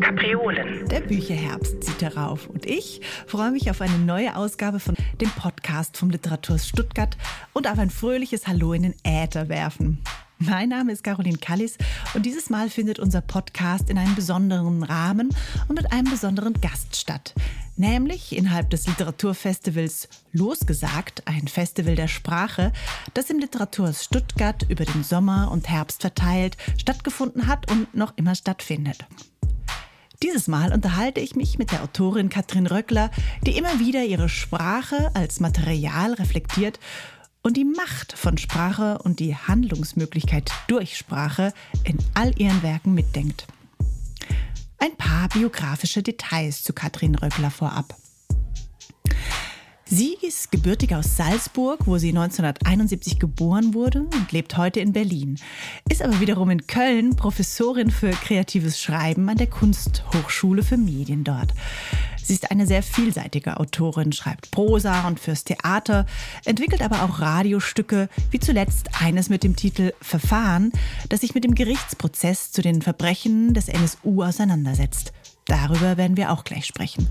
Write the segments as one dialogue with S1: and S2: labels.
S1: Kapriolen.
S2: Der Bücherherbst zieht herauf und ich freue mich auf eine neue Ausgabe von dem Podcast vom Literaturhaus Stuttgart und auf ein fröhliches Hallo in den Äther werfen. Mein Name ist Caroline Kallis und dieses Mal findet unser Podcast in einem besonderen Rahmen und mit einem besonderen Gast statt. Nämlich innerhalb des Literaturfestivals Losgesagt, ein Festival der Sprache, das im Literaturhaus Stuttgart über den Sommer und Herbst verteilt stattgefunden hat und noch immer stattfindet. Dieses Mal unterhalte ich mich mit der Autorin Katrin Röckler, die immer wieder ihre Sprache als Material reflektiert und die Macht von Sprache und die Handlungsmöglichkeit durch Sprache in all ihren Werken mitdenkt. Ein paar biografische Details zu Katrin Röckler vorab. Sie ist gebürtig aus Salzburg, wo sie 1971 geboren wurde und lebt heute in Berlin. Ist aber wiederum in Köln Professorin für kreatives Schreiben an der Kunsthochschule für Medien dort. Sie ist eine sehr vielseitige Autorin, schreibt Prosa und fürs Theater, entwickelt aber auch Radiostücke, wie zuletzt eines mit dem Titel Verfahren, das sich mit dem Gerichtsprozess zu den Verbrechen des NSU auseinandersetzt. Darüber werden wir auch gleich sprechen.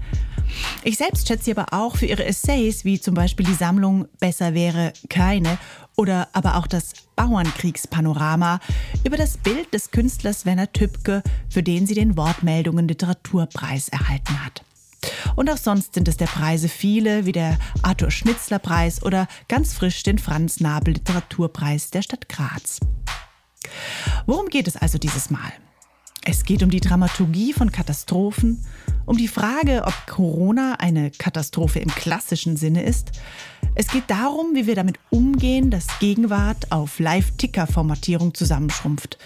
S2: Ich selbst schätze sie aber auch für ihre Essays, wie zum Beispiel die Sammlung Besser wäre keine oder aber auch das Bauernkriegspanorama über das Bild des Künstlers Werner Tübke, für den sie den Wortmeldungen Literaturpreis erhalten hat. Und auch sonst sind es der Preise viele, wie der Arthur Schnitzler Preis oder ganz frisch den Franz Nabel Literaturpreis der Stadt Graz. Worum geht es also dieses Mal? Es geht um die Dramaturgie von Katastrophen, um die Frage, ob Corona eine Katastrophe im klassischen Sinne ist. Es geht darum, wie wir damit umgehen, dass Gegenwart auf Live-Ticker-Formatierung zusammenschrumpft.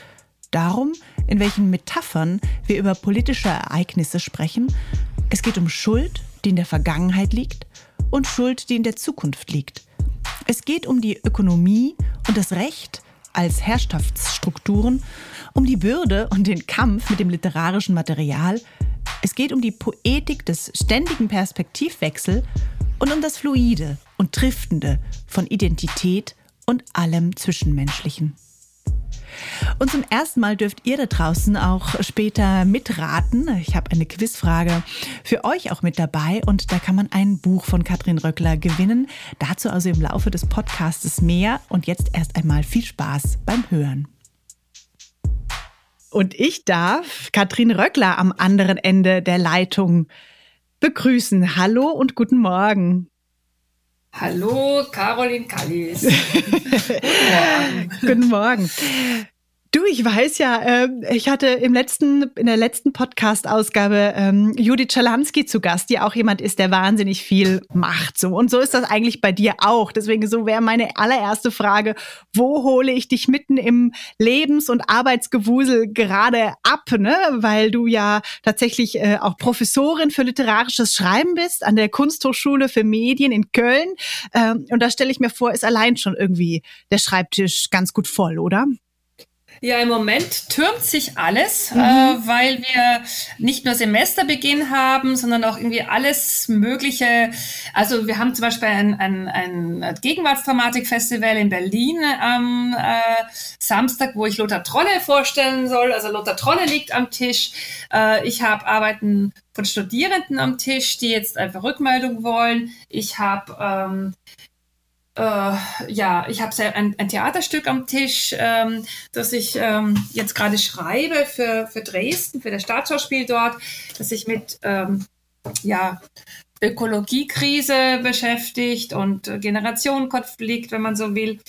S2: Darum, in welchen Metaphern wir über politische Ereignisse sprechen. Es geht um Schuld, die in der Vergangenheit liegt, und Schuld, die in der Zukunft liegt. Es geht um die Ökonomie und das Recht als Herrschaftsstrukturen um die Bürde und den Kampf mit dem literarischen Material. Es geht um die Poetik des ständigen Perspektivwechsel und um das Fluide und Triftende von Identität und allem Zwischenmenschlichen. Und zum ersten Mal dürft ihr da draußen auch später mitraten. Ich habe eine Quizfrage für euch auch mit dabei und da kann man ein Buch von Katrin Röckler gewinnen. Dazu also im Laufe des Podcasts mehr und jetzt erst einmal viel Spaß beim Hören. Und ich darf Katrin Röckler am anderen Ende der Leitung begrüßen. Hallo und guten Morgen.
S3: Hallo, Caroline Kallis.
S2: guten Morgen. guten Morgen. Du, ich weiß ja, äh, ich hatte im letzten, in der letzten Podcast-Ausgabe ähm, Judith Czerlanski zu Gast, die auch jemand ist, der wahnsinnig viel macht. So. Und so ist das eigentlich bei dir auch. Deswegen so wäre meine allererste Frage, wo hole ich dich mitten im Lebens- und Arbeitsgewusel gerade ab? Ne? Weil du ja tatsächlich äh, auch Professorin für literarisches Schreiben bist an der Kunsthochschule für Medien in Köln. Ähm, und da stelle ich mir vor, ist allein schon irgendwie der Schreibtisch ganz gut voll, oder?
S3: Ja, im Moment türmt sich alles, mhm. äh, weil wir nicht nur Semesterbeginn haben, sondern auch irgendwie alles Mögliche. Also wir haben zum Beispiel ein, ein, ein Gegenwartsdramatik-Festival in Berlin am äh, Samstag, wo ich Lothar Trolle vorstellen soll. Also Lothar Trolle liegt am Tisch. Äh, ich habe Arbeiten von Studierenden am Tisch, die jetzt einfach Rückmeldung wollen. Ich habe ähm, äh, ja, ich habe ein, ein, Theaterstück am Tisch, ähm, das ich ähm, jetzt gerade schreibe für, für Dresden, für das Staatsschauspiel dort, das sich mit ähm, ja, Ökologiekrise beschäftigt und Generationenkonflikt, wenn man so will.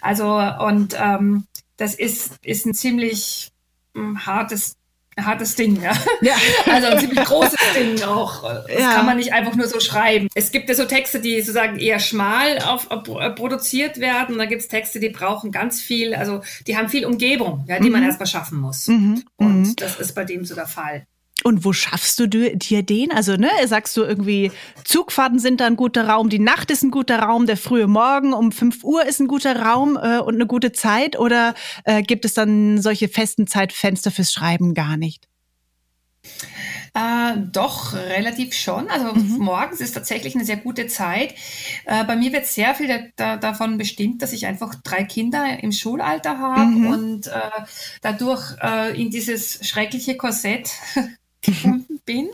S3: Also, und ähm, das ist, ist ein ziemlich ähm, hartes hartes Ding, ja. ja. Also ein ziemlich großes Ding auch. Das ja. kann man nicht einfach nur so schreiben. Es gibt ja so Texte, die sozusagen eher schmal auf, auf, äh, produziert werden. Da gibt es Texte, die brauchen ganz viel, also die haben viel Umgebung, ja, die mhm. man erstmal schaffen muss. Mhm. Und mhm. das ist bei dem so der Fall.
S2: Und wo schaffst du dir den? Also, ne, sagst du irgendwie, Zugfahrten sind da ein guter Raum, die Nacht ist ein guter Raum, der frühe Morgen um 5 Uhr ist ein guter Raum äh, und eine gute Zeit? Oder äh, gibt es dann solche festen Zeitfenster fürs Schreiben gar nicht?
S3: Äh, doch, relativ schon. Also mhm. morgens ist tatsächlich eine sehr gute Zeit. Äh, bei mir wird sehr viel da, da, davon bestimmt, dass ich einfach drei Kinder im Schulalter habe mhm. und äh, dadurch äh, in dieses schreckliche Korsett gefunden bin.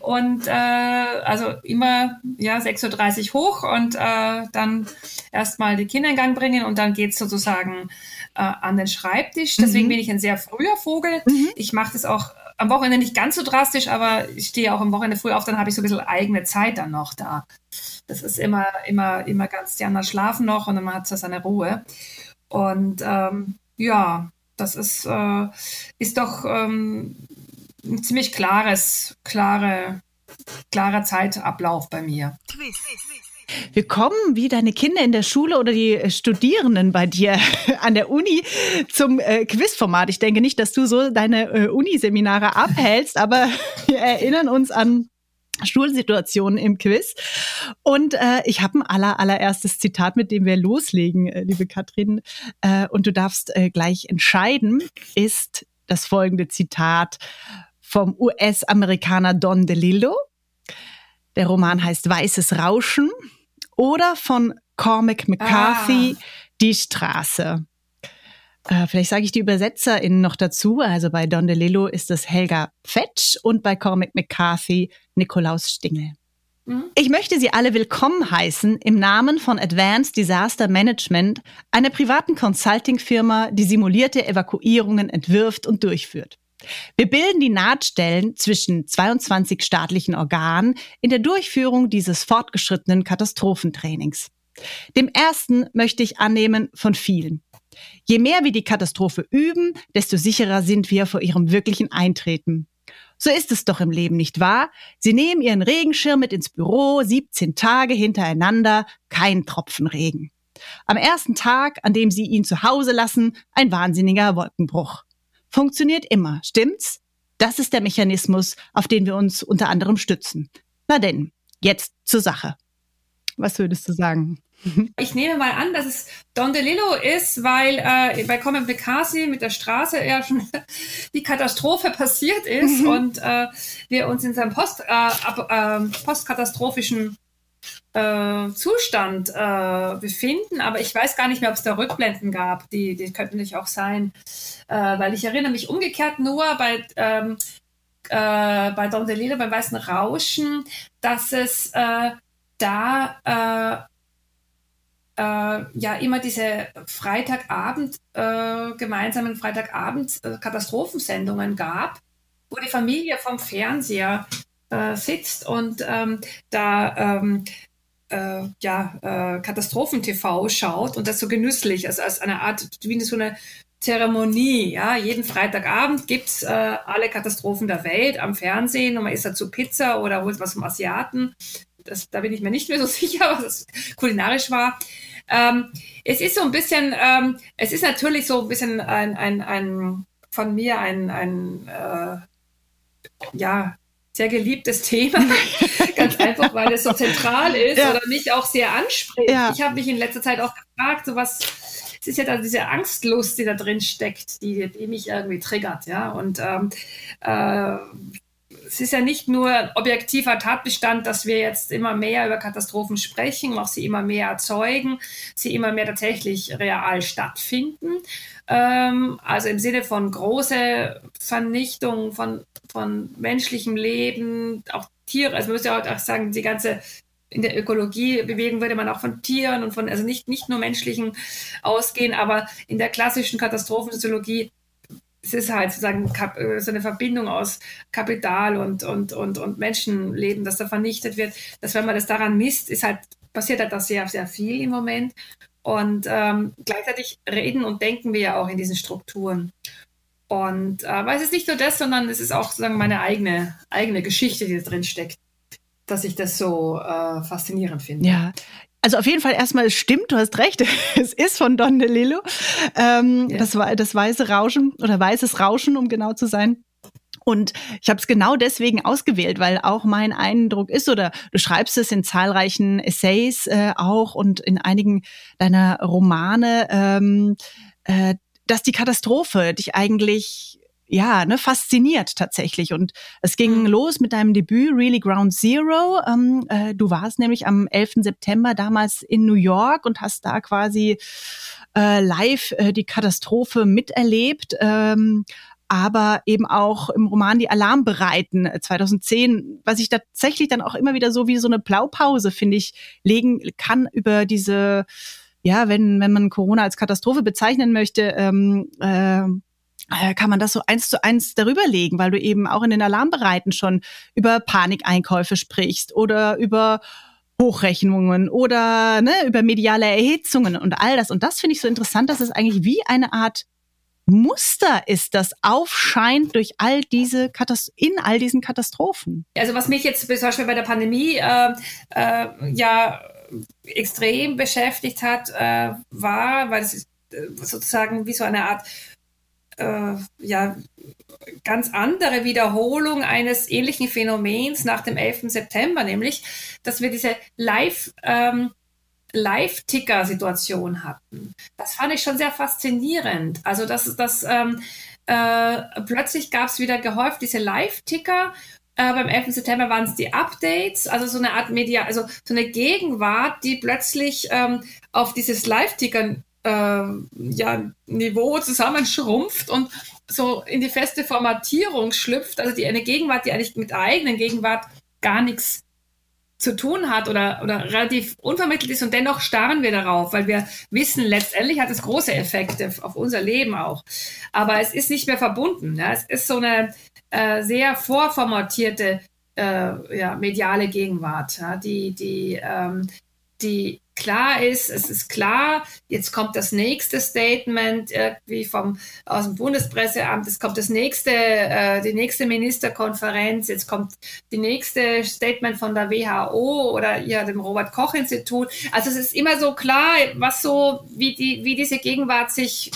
S3: Und äh, also immer ja 6.30 Uhr hoch und äh, dann erstmal die Kinder in Gang bringen und dann geht's sozusagen äh, an den Schreibtisch. Deswegen mhm. bin ich ein sehr früher Vogel. Mhm. Ich mache das auch am Wochenende nicht ganz so drastisch, aber ich stehe auch am Wochenende früh auf, dann habe ich so ein bisschen eigene Zeit dann noch da. Das ist immer, immer, immer ganz, die anderen schlafen noch und dann hat es seine Ruhe. Und ähm, ja, das ist, äh, ist doch ähm, ein ziemlich klares, klare, klarer Zeitablauf bei mir.
S2: Wir kommen wie deine Kinder in der Schule oder die Studierenden bei dir an der Uni zum äh, Quizformat. Ich denke nicht, dass du so deine äh, Uniseminare abhältst, aber wir erinnern uns an Schulsituationen im Quiz. Und äh, ich habe ein aller, allererstes Zitat, mit dem wir loslegen, äh, liebe Katrin. Äh, und du darfst äh, gleich entscheiden, ist das folgende Zitat vom US-Amerikaner Don DeLillo. Der Roman heißt Weißes Rauschen oder von Cormac McCarthy ah. Die Straße. Äh, vielleicht sage ich die ÜbersetzerInnen noch dazu. Also bei Don DeLillo ist es Helga Fetsch und bei Cormac McCarthy Nikolaus Stingel. Mhm. Ich möchte Sie alle willkommen heißen im Namen von Advanced Disaster Management, einer privaten Consulting-Firma, die simulierte Evakuierungen entwirft und durchführt. Wir bilden die Nahtstellen zwischen 22 staatlichen Organen in der Durchführung dieses fortgeschrittenen Katastrophentrainings. Dem ersten möchte ich annehmen von vielen. Je mehr wir die Katastrophe üben, desto sicherer sind wir vor ihrem wirklichen Eintreten. So ist es doch im Leben, nicht wahr? Sie nehmen ihren Regenschirm mit ins Büro, 17 Tage hintereinander, kein Tropfen Regen. Am ersten Tag, an dem Sie ihn zu Hause lassen, ein wahnsinniger Wolkenbruch funktioniert immer, stimmt's? Das ist der Mechanismus, auf den wir uns unter anderem stützen. Na denn, jetzt zur Sache. Was würdest du sagen?
S3: Ich nehme mal an, dass es Don DeLillo ist, weil äh, bei Common Becasi mit der Straße ja schon die Katastrophe passiert ist mhm. und äh, wir uns in seinem Post, äh, ab, äh, postkatastrophischen äh, Zustand äh, befinden, aber ich weiß gar nicht mehr, ob es da Rückblenden gab. Die, die könnten nicht auch sein, äh, weil ich erinnere mich umgekehrt nur bei ähm, äh, bei Don DeLillo beim Weißen Rauschen, dass es äh, da ja immer diese Freitagabend gemeinsamen Freitagabend Katastrophensendungen gab, wo die Familie vom Fernseher äh, sitzt und ähm, da ähm, äh, ja, äh, Katastrophen-TV schaut und das so genüsslich, also als eine Art, wie so eine Zeremonie, ja, jeden Freitagabend gibt's äh, alle Katastrophen der Welt am Fernsehen und man isst dazu Pizza oder holt was vom Asiaten. Das, da bin ich mir nicht mehr so sicher, was das kulinarisch war. Ähm, es ist so ein bisschen, ähm, es ist natürlich so ein bisschen ein, ein, ein von mir ein, ein äh, ja, sehr geliebtes Thema. Ganz einfach, weil es so zentral ist ja. oder mich auch sehr anspricht. Ja. Ich habe mich in letzter Zeit auch gefragt, so was, es ist ja da diese Angstlust, die da drin steckt, die, die mich irgendwie triggert, ja. Und ähm, äh, es ist ja nicht nur objektiver Tatbestand, dass wir jetzt immer mehr über Katastrophen sprechen, auch sie immer mehr erzeugen, sie immer mehr tatsächlich real stattfinden. Ähm, also im Sinne von große Vernichtung von, von menschlichem Leben, auch Tiere, also man muss ja auch sagen, die ganze in der Ökologie bewegen würde man auch von Tieren und von, also nicht, nicht nur menschlichen ausgehen, aber in der klassischen Katastrophensoziologie es ist halt sozusagen äh, so eine Verbindung aus Kapital und, und, und, und Menschenleben, das da vernichtet wird. Dass wenn man das daran misst, ist halt, passiert halt da sehr, sehr viel im Moment. Und ähm, gleichzeitig reden und denken wir ja auch in diesen Strukturen. Und äh, aber es ist nicht nur das, sondern es ist auch sozusagen meine eigene, eigene Geschichte, die da drin steckt, dass ich das so äh, faszinierend finde.
S2: Ja, also auf jeden Fall erstmal, es stimmt, du hast recht, es ist von Don DeLillo. Ähm, ja. das, das weiße Rauschen oder weißes Rauschen, um genau zu sein. Und ich habe es genau deswegen ausgewählt, weil auch mein Eindruck ist, oder du schreibst es in zahlreichen Essays äh, auch und in einigen deiner Romane, ähm, äh, dass die Katastrophe dich eigentlich ja, ne, fasziniert tatsächlich. Und es ging mhm. los mit deinem Debüt Really Ground Zero. Ähm, äh, du warst nämlich am 11. September damals in New York und hast da quasi äh, live äh, die Katastrophe miterlebt. Ähm, aber eben auch im Roman Die Alarmbereiten 2010, äh, was ich tatsächlich dann auch immer wieder so wie so eine Blaupause, finde ich, legen kann über diese, ja, wenn, wenn man Corona als Katastrophe bezeichnen möchte, ähm, äh, äh kann man das so eins zu eins darüber legen, weil du eben auch in den Alarmbereiten schon über Panikeinkäufe sprichst oder über Hochrechnungen oder ne, über mediale Erhitzungen und all das. Und das finde ich so interessant, dass es eigentlich wie eine Art Muster ist, das aufscheint durch all diese Katast in all diesen Katastrophen.
S3: Also was mich jetzt zum Beispiel bei der Pandemie äh, äh, ja extrem beschäftigt hat, äh, war, weil es äh, sozusagen wie so eine Art äh, ja ganz andere Wiederholung eines ähnlichen Phänomens nach dem 11. September, nämlich, dass wir diese Live ähm, Live-Ticker-Situation hatten. Das fand ich schon sehr faszinierend. Also, dass das ähm, äh, plötzlich gab es wieder gehäuft diese Live-Ticker. Äh, beim 11. September waren es die Updates, also so eine Art Media, also so eine Gegenwart, die plötzlich ähm, auf dieses Live-Ticker äh, ja, Niveau zusammenschrumpft und so in die feste Formatierung schlüpft, also die eine Gegenwart, die eigentlich mit der eigenen Gegenwart gar nichts zu tun hat oder, oder relativ unvermittelt ist und dennoch starren wir darauf, weil wir wissen, letztendlich hat es große Effekte auf unser Leben auch. Aber es ist nicht mehr verbunden. Ja? Es ist so eine äh, sehr vorformatierte äh, ja, mediale Gegenwart, ja? die, die, ähm, die klar ist, es ist klar, jetzt kommt das nächste Statement irgendwie vom aus dem Bundespresseamt, es kommt das nächste, äh, die nächste Ministerkonferenz, jetzt kommt die nächste Statement von der WHO oder ja dem Robert Koch Institut. Also es ist immer so klar, was so wie die wie diese Gegenwart sich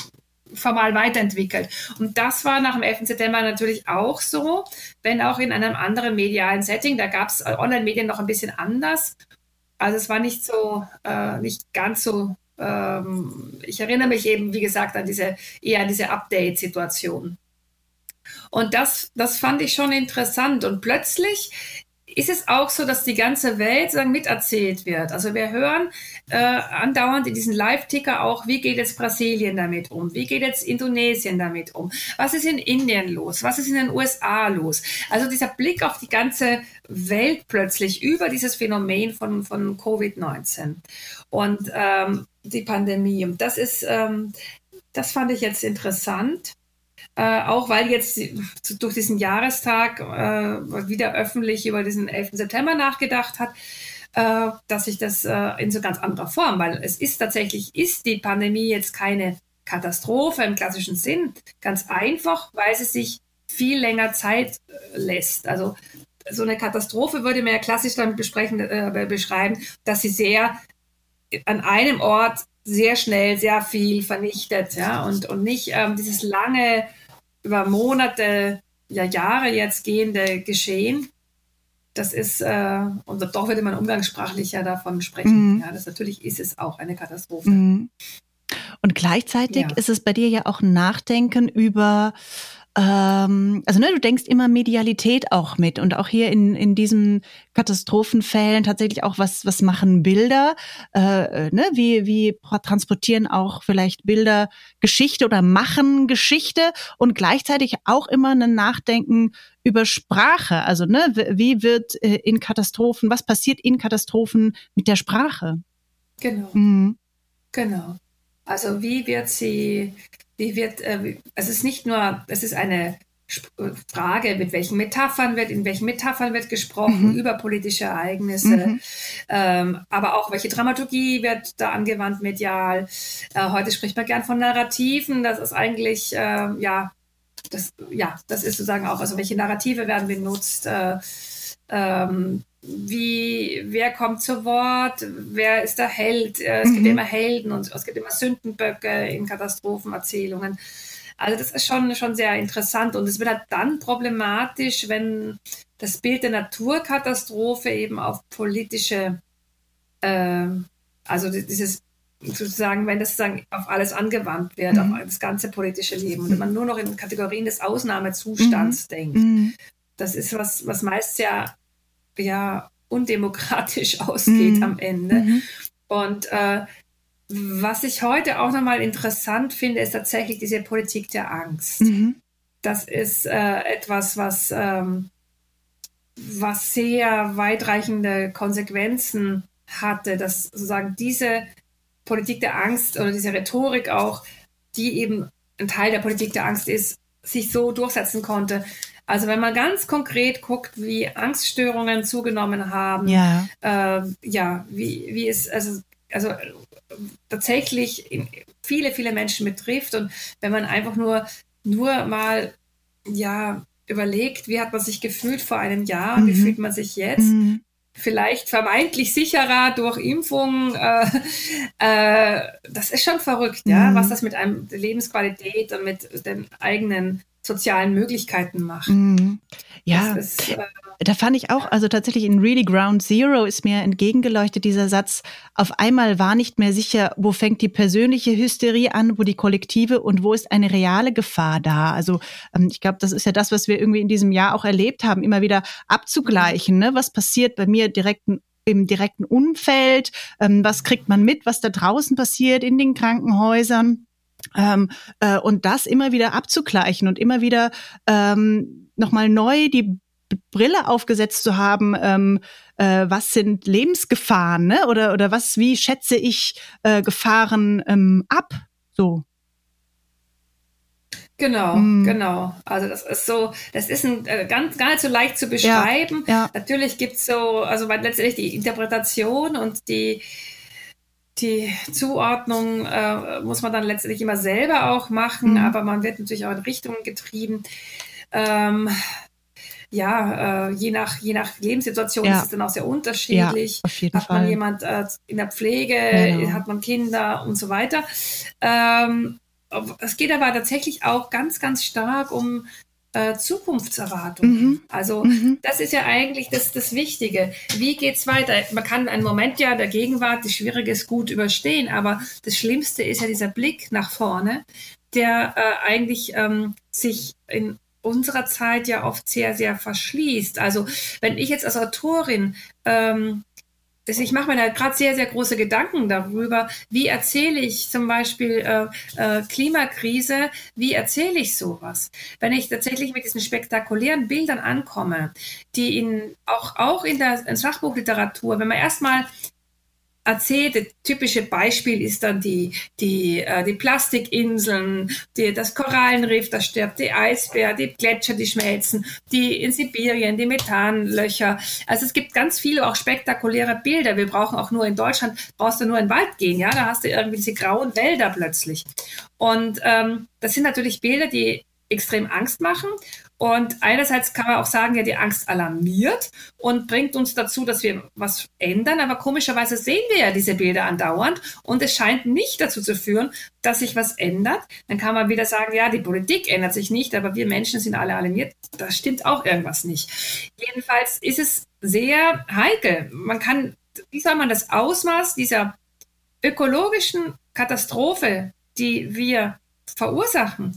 S3: formal weiterentwickelt. Und das war nach dem 11. September natürlich auch so, wenn auch in einem anderen medialen Setting. Da gab es Online-Medien noch ein bisschen anders. Also es war nicht so, äh, nicht ganz so. Ähm, ich erinnere mich eben, wie gesagt, an diese eher an diese Update-Situation. Und das, das fand ich schon interessant. Und plötzlich ist es auch so, dass die ganze Welt sagen, miterzählt wird. Also wir hören äh, andauernd in diesen Live-Ticker auch, wie geht jetzt Brasilien damit um? Wie geht jetzt Indonesien damit um? Was ist in Indien los? Was ist in den USA los? Also dieser Blick auf die ganze Welt plötzlich über dieses Phänomen von, von Covid-19 und ähm, die Pandemie. Und das ist, ähm, das fand ich jetzt interessant. Äh, auch weil jetzt durch diesen Jahrestag äh, wieder öffentlich über diesen 11. September nachgedacht hat, äh, dass sich das äh, in so ganz anderer Form, weil es ist tatsächlich, ist die Pandemie jetzt keine Katastrophe im klassischen Sinn, ganz einfach, weil sie sich viel länger Zeit äh, lässt. Also so eine Katastrophe würde man ja klassisch damit äh, beschreiben, dass sie sehr an einem Ort sehr schnell sehr viel vernichtet, ja, und, und nicht ähm, dieses lange über Monate, ja Jahre jetzt gehende Geschehen. Das ist, äh, und doch würde man umgangssprachlich ja davon sprechen. Mhm. Ja, das natürlich ist es auch eine Katastrophe. Mhm.
S2: Und gleichzeitig ja. ist es bei dir ja auch ein Nachdenken über ähm, also ne, du denkst immer Medialität auch mit und auch hier in, in diesen Katastrophenfällen tatsächlich auch was, was machen Bilder, äh, ne, wie, wie transportieren auch vielleicht Bilder Geschichte oder machen Geschichte und gleichzeitig auch immer ein Nachdenken über Sprache. Also ne, wie wird äh, in Katastrophen, was passiert in Katastrophen mit der Sprache?
S3: Genau. Mhm. Genau. Also wie wird sie die wird, äh, es ist nicht nur, es ist eine äh, Frage, mit welchen Metaphern wird, in welchen Metaphern wird gesprochen mhm. über politische Ereignisse, mhm. ähm, aber auch welche Dramaturgie wird da angewandt medial. Äh, heute spricht man gern von Narrativen, das ist eigentlich, äh, ja, das, ja, das ist sozusagen auch, also welche Narrative werden benutzt, äh, ähm, wie, wer kommt zu Wort, wer ist der Held. Es mhm. gibt immer Helden und es gibt immer Sündenböcke in Katastrophenerzählungen. Also das ist schon, schon sehr interessant und es wird halt dann problematisch, wenn das Bild der Naturkatastrophe eben auf politische, äh, also dieses sozusagen, wenn das sozusagen auf alles angewandt wird, mhm. auf das ganze politische Leben, und wenn man nur noch in Kategorien des Ausnahmezustands mhm. denkt, mhm. das ist was, was meist ja, ja undemokratisch ausgeht mhm. am Ende. Mhm. Und äh, was ich heute auch nochmal interessant finde, ist tatsächlich diese Politik der Angst. Mhm. Das ist äh, etwas, was, ähm, was sehr weitreichende Konsequenzen hatte, dass sozusagen diese Politik der Angst oder diese Rhetorik auch, die eben ein Teil der Politik der Angst ist, sich so durchsetzen konnte. Also wenn man ganz konkret guckt, wie Angststörungen zugenommen haben, ja, äh, ja wie, wie es, also, also tatsächlich viele, viele Menschen betrifft. Und wenn man einfach nur, nur mal, ja, überlegt, wie hat man sich gefühlt vor einem Jahr, mhm. wie fühlt man sich jetzt, mhm. vielleicht vermeintlich sicherer durch Impfungen, äh, äh, das ist schon verrückt, mhm. ja, was das mit einem Lebensqualität und mit den eigenen sozialen Möglichkeiten macht. Mhm.
S2: Ja, ist, äh, da fand ich auch, also tatsächlich in Really Ground Zero ist mir entgegengeleuchtet dieser Satz, auf einmal war nicht mehr sicher, wo fängt die persönliche Hysterie an, wo die kollektive und wo ist eine reale Gefahr da. Also ähm, ich glaube, das ist ja das, was wir irgendwie in diesem Jahr auch erlebt haben, immer wieder abzugleichen, ne? was passiert bei mir direkten im direkten Umfeld, ähm, was kriegt man mit, was da draußen passiert in den Krankenhäusern. Ähm, äh, und das immer wieder abzugleichen und immer wieder ähm, nochmal neu die Brille aufgesetzt zu haben, ähm, äh, was sind Lebensgefahren, ne? Oder oder was, wie schätze ich äh, Gefahren ähm, ab? So.
S3: Genau, mm. genau. Also das ist so, das ist ein, äh, ganz gar nicht so leicht zu beschreiben. Ja, ja. Natürlich gibt's so, also letztendlich die Interpretation und die die Zuordnung äh, muss man dann letztendlich immer selber auch machen, mhm. aber man wird natürlich auch in Richtungen getrieben. Ähm, ja, äh, je, nach, je nach Lebenssituation ja. ist es dann auch sehr unterschiedlich. Ja, hat man Fall. jemand äh, in der Pflege, genau. hat man Kinder und so weiter. Ähm, es geht aber tatsächlich auch ganz, ganz stark um äh, Zukunftserwartungen. Mhm. Also mhm. das ist ja eigentlich das, das Wichtige. Wie geht's weiter? Man kann einen Moment ja der Gegenwart, die schwierige ist, gut überstehen, aber das Schlimmste ist ja dieser Blick nach vorne, der äh, eigentlich ähm, sich in unserer Zeit ja oft sehr, sehr verschließt. Also wenn ich jetzt als Autorin ähm, ich mache mir da gerade sehr, sehr große Gedanken darüber, wie erzähle ich zum Beispiel äh, äh, Klimakrise, wie erzähle ich sowas? Wenn ich tatsächlich mit diesen spektakulären Bildern ankomme, die in, auch, auch in der in Sachbuchliteratur, wenn man erstmal erzählt. Das typische Beispiel ist dann die, die, äh, die Plastikinseln, die, das Korallenriff, das stirbt, die Eisbär, die Gletscher, die schmelzen, die in Sibirien, die Methanlöcher. Also es gibt ganz viele auch spektakuläre Bilder. Wir brauchen auch nur in Deutschland, brauchst du nur in den Wald gehen, ja, da hast du irgendwie diese grauen Wälder plötzlich. Und ähm, das sind natürlich Bilder, die extrem Angst machen. Und einerseits kann man auch sagen, ja, die Angst alarmiert und bringt uns dazu, dass wir was ändern. Aber komischerweise sehen wir ja diese Bilder andauernd und es scheint nicht dazu zu führen, dass sich was ändert. Dann kann man wieder sagen, ja, die Politik ändert sich nicht, aber wir Menschen sind alle alarmiert. Da stimmt auch irgendwas nicht. Jedenfalls ist es sehr heikel. Man kann, wie soll man das Ausmaß dieser ökologischen Katastrophe, die wir verursachen,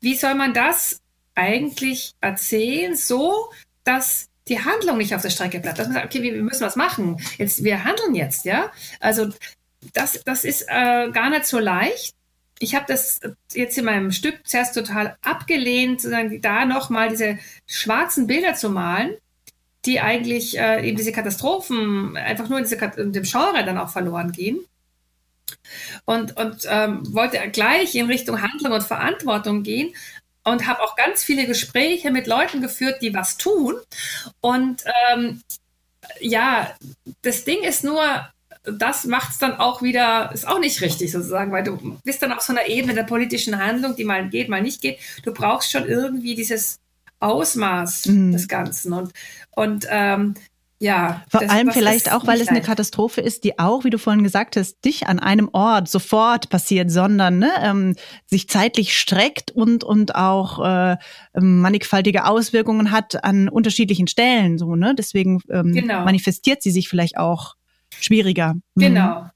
S3: wie soll man das eigentlich erzählen, so dass die Handlung nicht auf der Strecke bleibt. Dass man sagt, okay, wir müssen was machen. Jetzt, wir handeln jetzt, ja. Also das, das ist äh, gar nicht so leicht. Ich habe das jetzt in meinem Stück zuerst total abgelehnt, sozusagen da nochmal diese schwarzen Bilder zu malen, die eigentlich äh, eben diese Katastrophen einfach nur in, diese, in dem Genre dann auch verloren gehen. Und, und ähm, wollte gleich in Richtung Handlung und Verantwortung gehen und habe auch ganz viele Gespräche mit Leuten geführt, die was tun. Und ähm, ja, das Ding ist nur, das macht es dann auch wieder, ist auch nicht richtig sozusagen, weil du bist dann auf so einer Ebene der politischen Handlung, die mal geht, mal nicht geht. Du brauchst schon irgendwie dieses Ausmaß mhm. des Ganzen. Und, und ähm, ja.
S2: Vor das, allem vielleicht auch, weil es eine Katastrophe ist, die auch, wie du vorhin gesagt hast, dich an einem Ort sofort passiert, sondern ne, ähm, sich zeitlich streckt und und auch äh, mannigfaltige Auswirkungen hat an unterschiedlichen Stellen. So ne, deswegen ähm, genau. manifestiert sie sich vielleicht auch schwieriger.
S3: Mhm. Genau.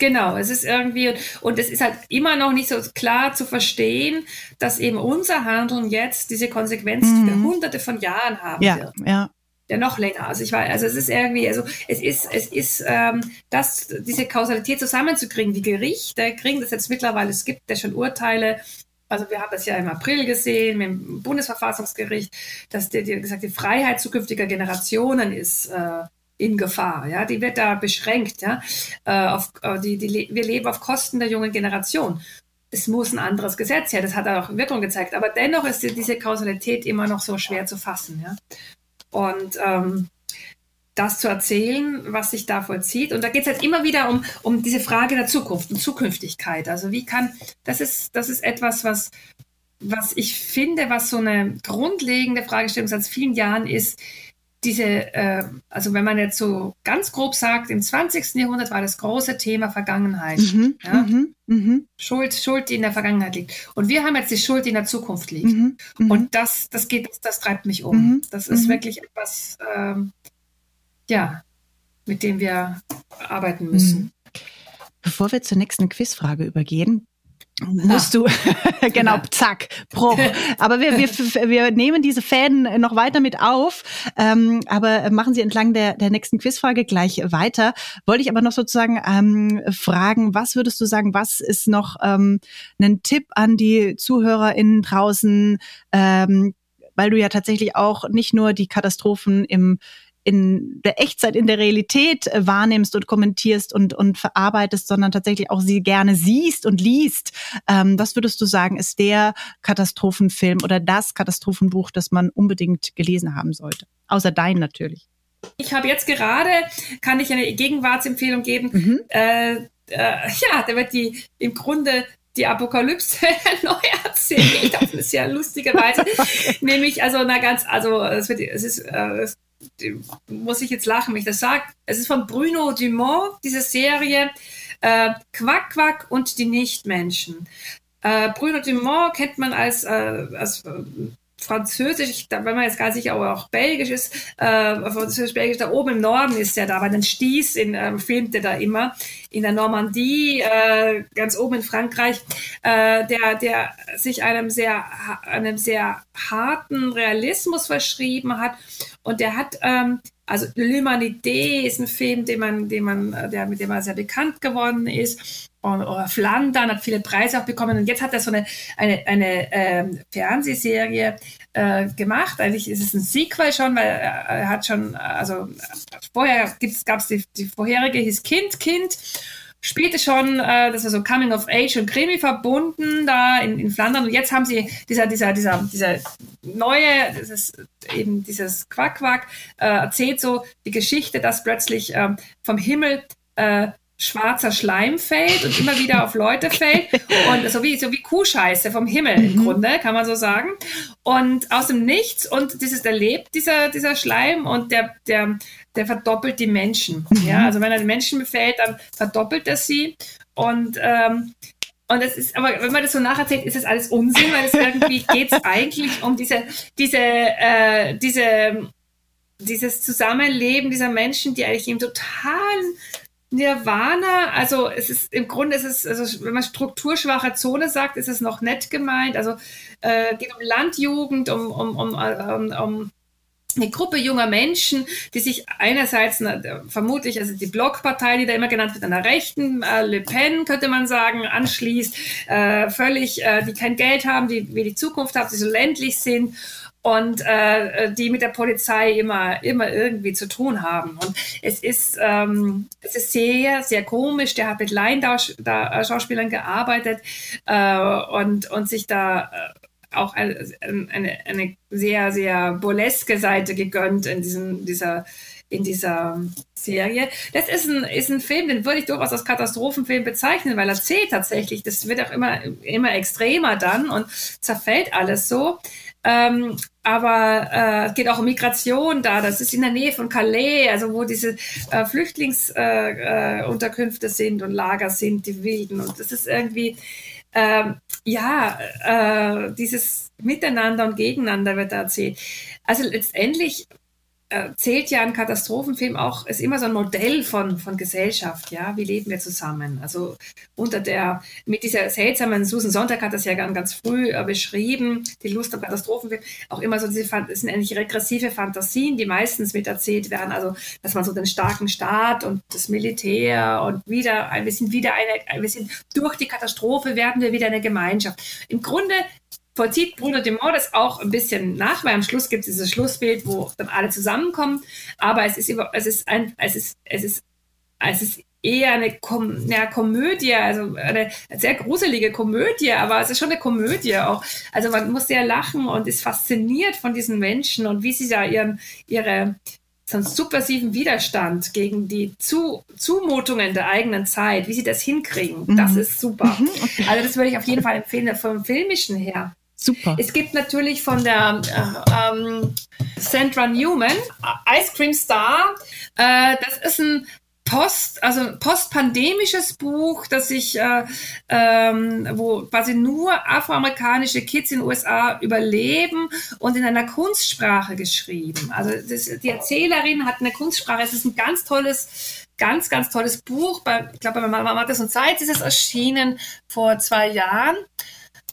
S3: Genau, es ist irgendwie, und es ist halt immer noch nicht so klar zu verstehen, dass eben unser Handeln jetzt diese Konsequenzen mhm. für hunderte von Jahren haben
S2: ja,
S3: wird.
S2: Ja,
S3: ja noch länger. Also ich weiß, also es ist irgendwie, also es ist, es ist, ähm, das, diese Kausalität zusammenzukriegen. Die Gerichte kriegen das jetzt mittlerweile, es gibt ja schon Urteile, also wir haben das ja im April gesehen mit dem Bundesverfassungsgericht, dass die, die gesagt, die Freiheit zukünftiger Generationen ist äh, in Gefahr. Ja, die wird da beschränkt. Ja, äh, auf, äh, die, die, wir leben auf Kosten der jungen Generation. Es muss ein anderes Gesetz her. Das hat auch Wirkung gezeigt. Aber dennoch ist diese Kausalität immer noch so schwer zu fassen. Ja, und ähm, das zu erzählen, was sich da vollzieht. Und da geht es halt immer wieder um, um diese Frage der Zukunft und Zukünftigkeit. Also wie kann, das ist, das ist etwas, was, was ich finde, was so eine grundlegende Fragestellung seit vielen Jahren ist, diese, äh, also wenn man jetzt so ganz grob sagt, im 20. Jahrhundert war das große Thema Vergangenheit. Mhm, ja? mhm, mh. Schuld, Schuld, die in der Vergangenheit liegt. Und wir haben jetzt die Schuld, die in der Zukunft liegt. Mhm, mh. Und das, das geht, das treibt mich um. Mhm, das ist mhm. wirklich etwas, ähm, ja, mit dem wir arbeiten müssen. Mhm.
S2: Bevor wir zur nächsten Quizfrage übergehen, musst ah. du, genau, ja. zack, Bruch. Aber wir, wir, wir nehmen diese Fäden noch weiter mit auf, ähm, aber machen sie entlang der, der nächsten Quizfrage gleich weiter. Wollte ich aber noch sozusagen ähm, fragen, was würdest du sagen, was ist noch ähm, ein Tipp an die ZuhörerInnen draußen, ähm, weil du ja tatsächlich auch nicht nur die Katastrophen im in der Echtzeit, in der Realität äh, wahrnimmst und kommentierst und, und verarbeitest, sondern tatsächlich auch sie gerne siehst und liest. Ähm, was würdest du sagen, ist der Katastrophenfilm oder das Katastrophenbuch, das man unbedingt gelesen haben sollte? Außer dein natürlich.
S3: Ich habe jetzt gerade, kann ich eine Gegenwartsempfehlung geben. Mhm. Äh, äh, ja, da wird die im Grunde die Apokalypse neu erzählt, auf eine sehr lustige Weise. Nämlich, also, na ganz, also, es, wird, es ist, äh, es muss ich jetzt lachen, wenn ich das sage. Es ist von Bruno Dumont, diese Serie äh, Quack Quack und die Nichtmenschen. Äh, Bruno Dumont kennt man als, äh, als Französisch, wenn man jetzt gar sicher aber auch Belgisch ist, äh, Französisch-Belgisch, da oben im Norden ist er da, weil den Stieß in, ähm, filmt er da immer, in der Normandie, äh, ganz oben in Frankreich, äh, der, der sich einem sehr, einem sehr harten Realismus verschrieben hat und der hat ähm, also L'Humanité ist ein Film, den man, den man, äh, der, mit dem er sehr bekannt geworden ist. Oder Flandern hat viele Preise auch bekommen. Und jetzt hat er so eine, eine, eine ähm, Fernsehserie äh, gemacht. Eigentlich ist es ein Sequel schon, weil er, hat schon, also vorher gab es die, die vorherige hieß Kind, Kind spielte schon, äh, das war so Coming of Age und Krimi verbunden da in, in Flandern und jetzt haben sie dieser, dieser, dieser, dieser neue, dieses, eben dieses Quack-Quack äh, erzählt so die Geschichte, dass plötzlich ähm, vom Himmel äh, schwarzer Schleim fällt und immer wieder auf Leute fällt und so wie so wie Kuhscheiße vom Himmel im mhm. Grunde kann man so sagen und aus dem Nichts und dieses erlebt dieser dieser Schleim und der der der verdoppelt die Menschen mhm. ja also wenn er den Menschen befällt dann verdoppelt er sie und ähm, und es ist, aber wenn man das so nacherzählt, ist das alles Unsinn, weil es irgendwie geht es eigentlich um diese, diese, äh, diese, dieses Zusammenleben dieser Menschen, die eigentlich im totalen Nirvana, also es ist im Grunde ist es, also wenn man strukturschwache Zone sagt, ist es noch nett gemeint. Also äh, geht um Landjugend, um, um, um, um, um eine Gruppe junger Menschen, die sich einerseits na, vermutlich, also die Blockpartei, die da immer genannt wird, an der Rechten, äh, Le Pen könnte man sagen, anschließt, äh, völlig, äh, die kein Geld haben, die wenig Zukunft haben, die so ländlich sind und äh, die mit der Polizei immer, immer irgendwie zu tun haben. Und es ist, ähm, es ist sehr, sehr komisch. Der hat mit Laienschauspielern gearbeitet äh, und, und sich da äh, auch eine, eine, eine sehr, sehr burleske Seite gegönnt in diesem, dieser in dieser Serie. Das ist ein, ist ein Film, den würde ich durchaus als Katastrophenfilm bezeichnen, weil er zählt tatsächlich. Das wird auch immer, immer extremer dann und zerfällt alles so. Ähm, aber äh, es geht auch um Migration da. Das ist in der Nähe von Calais, also wo diese äh, Flüchtlingsunterkünfte äh, äh, sind und Lager sind, die wilden. Und das ist irgendwie, ähm, ja, äh, dieses Miteinander und Gegeneinander wird da erzählt. Also letztendlich erzählt ja ein Katastrophenfilm auch, ist immer so ein Modell von, von Gesellschaft, ja, wie leben wir zusammen. Also unter der, mit dieser seltsamen, Susan Sonntag hat das ja ganz, ganz früh äh, beschrieben, die Lust am Katastrophenfilm, auch immer so diese, das sind eigentlich regressive Fantasien, die meistens mit erzählt werden, also, dass man so den starken Staat und das Militär und wieder, wir sind wieder eine, wir sind durch die Katastrophe werden wir wieder eine Gemeinschaft. Im Grunde vollzieht Bruder Dumont das auch ein bisschen nach, weil am Schluss gibt es dieses Schlussbild, wo dann alle zusammenkommen. Aber es ist, über, es ist, ein, es ist, es ist, es ist eher eine Kom ja, Komödie, also eine sehr gruselige Komödie, aber es ist schon eine Komödie auch. Also man muss sehr lachen und ist fasziniert von diesen Menschen und wie sie da ihren, ihre so subversiven Widerstand gegen die Zu Zumutungen der eigenen Zeit, wie sie das hinkriegen, mhm. das ist super. Mhm. Also das würde ich auf jeden Fall empfehlen, vom Filmischen her.
S2: Super.
S3: Es gibt natürlich von der äh, ähm, Sandra Newman, Ice Cream Star. Äh, das ist ein Post, also postpandemisches Buch, das sich, äh, ähm, wo quasi nur afroamerikanische Kids in den USA überleben und in einer Kunstsprache geschrieben. Also das, die Erzählerin hat eine Kunstsprache. Es ist ein ganz tolles, ganz, ganz tolles Buch. Bei, ich glaube, bei Mattes und Zeit ist es erschienen vor zwei Jahren.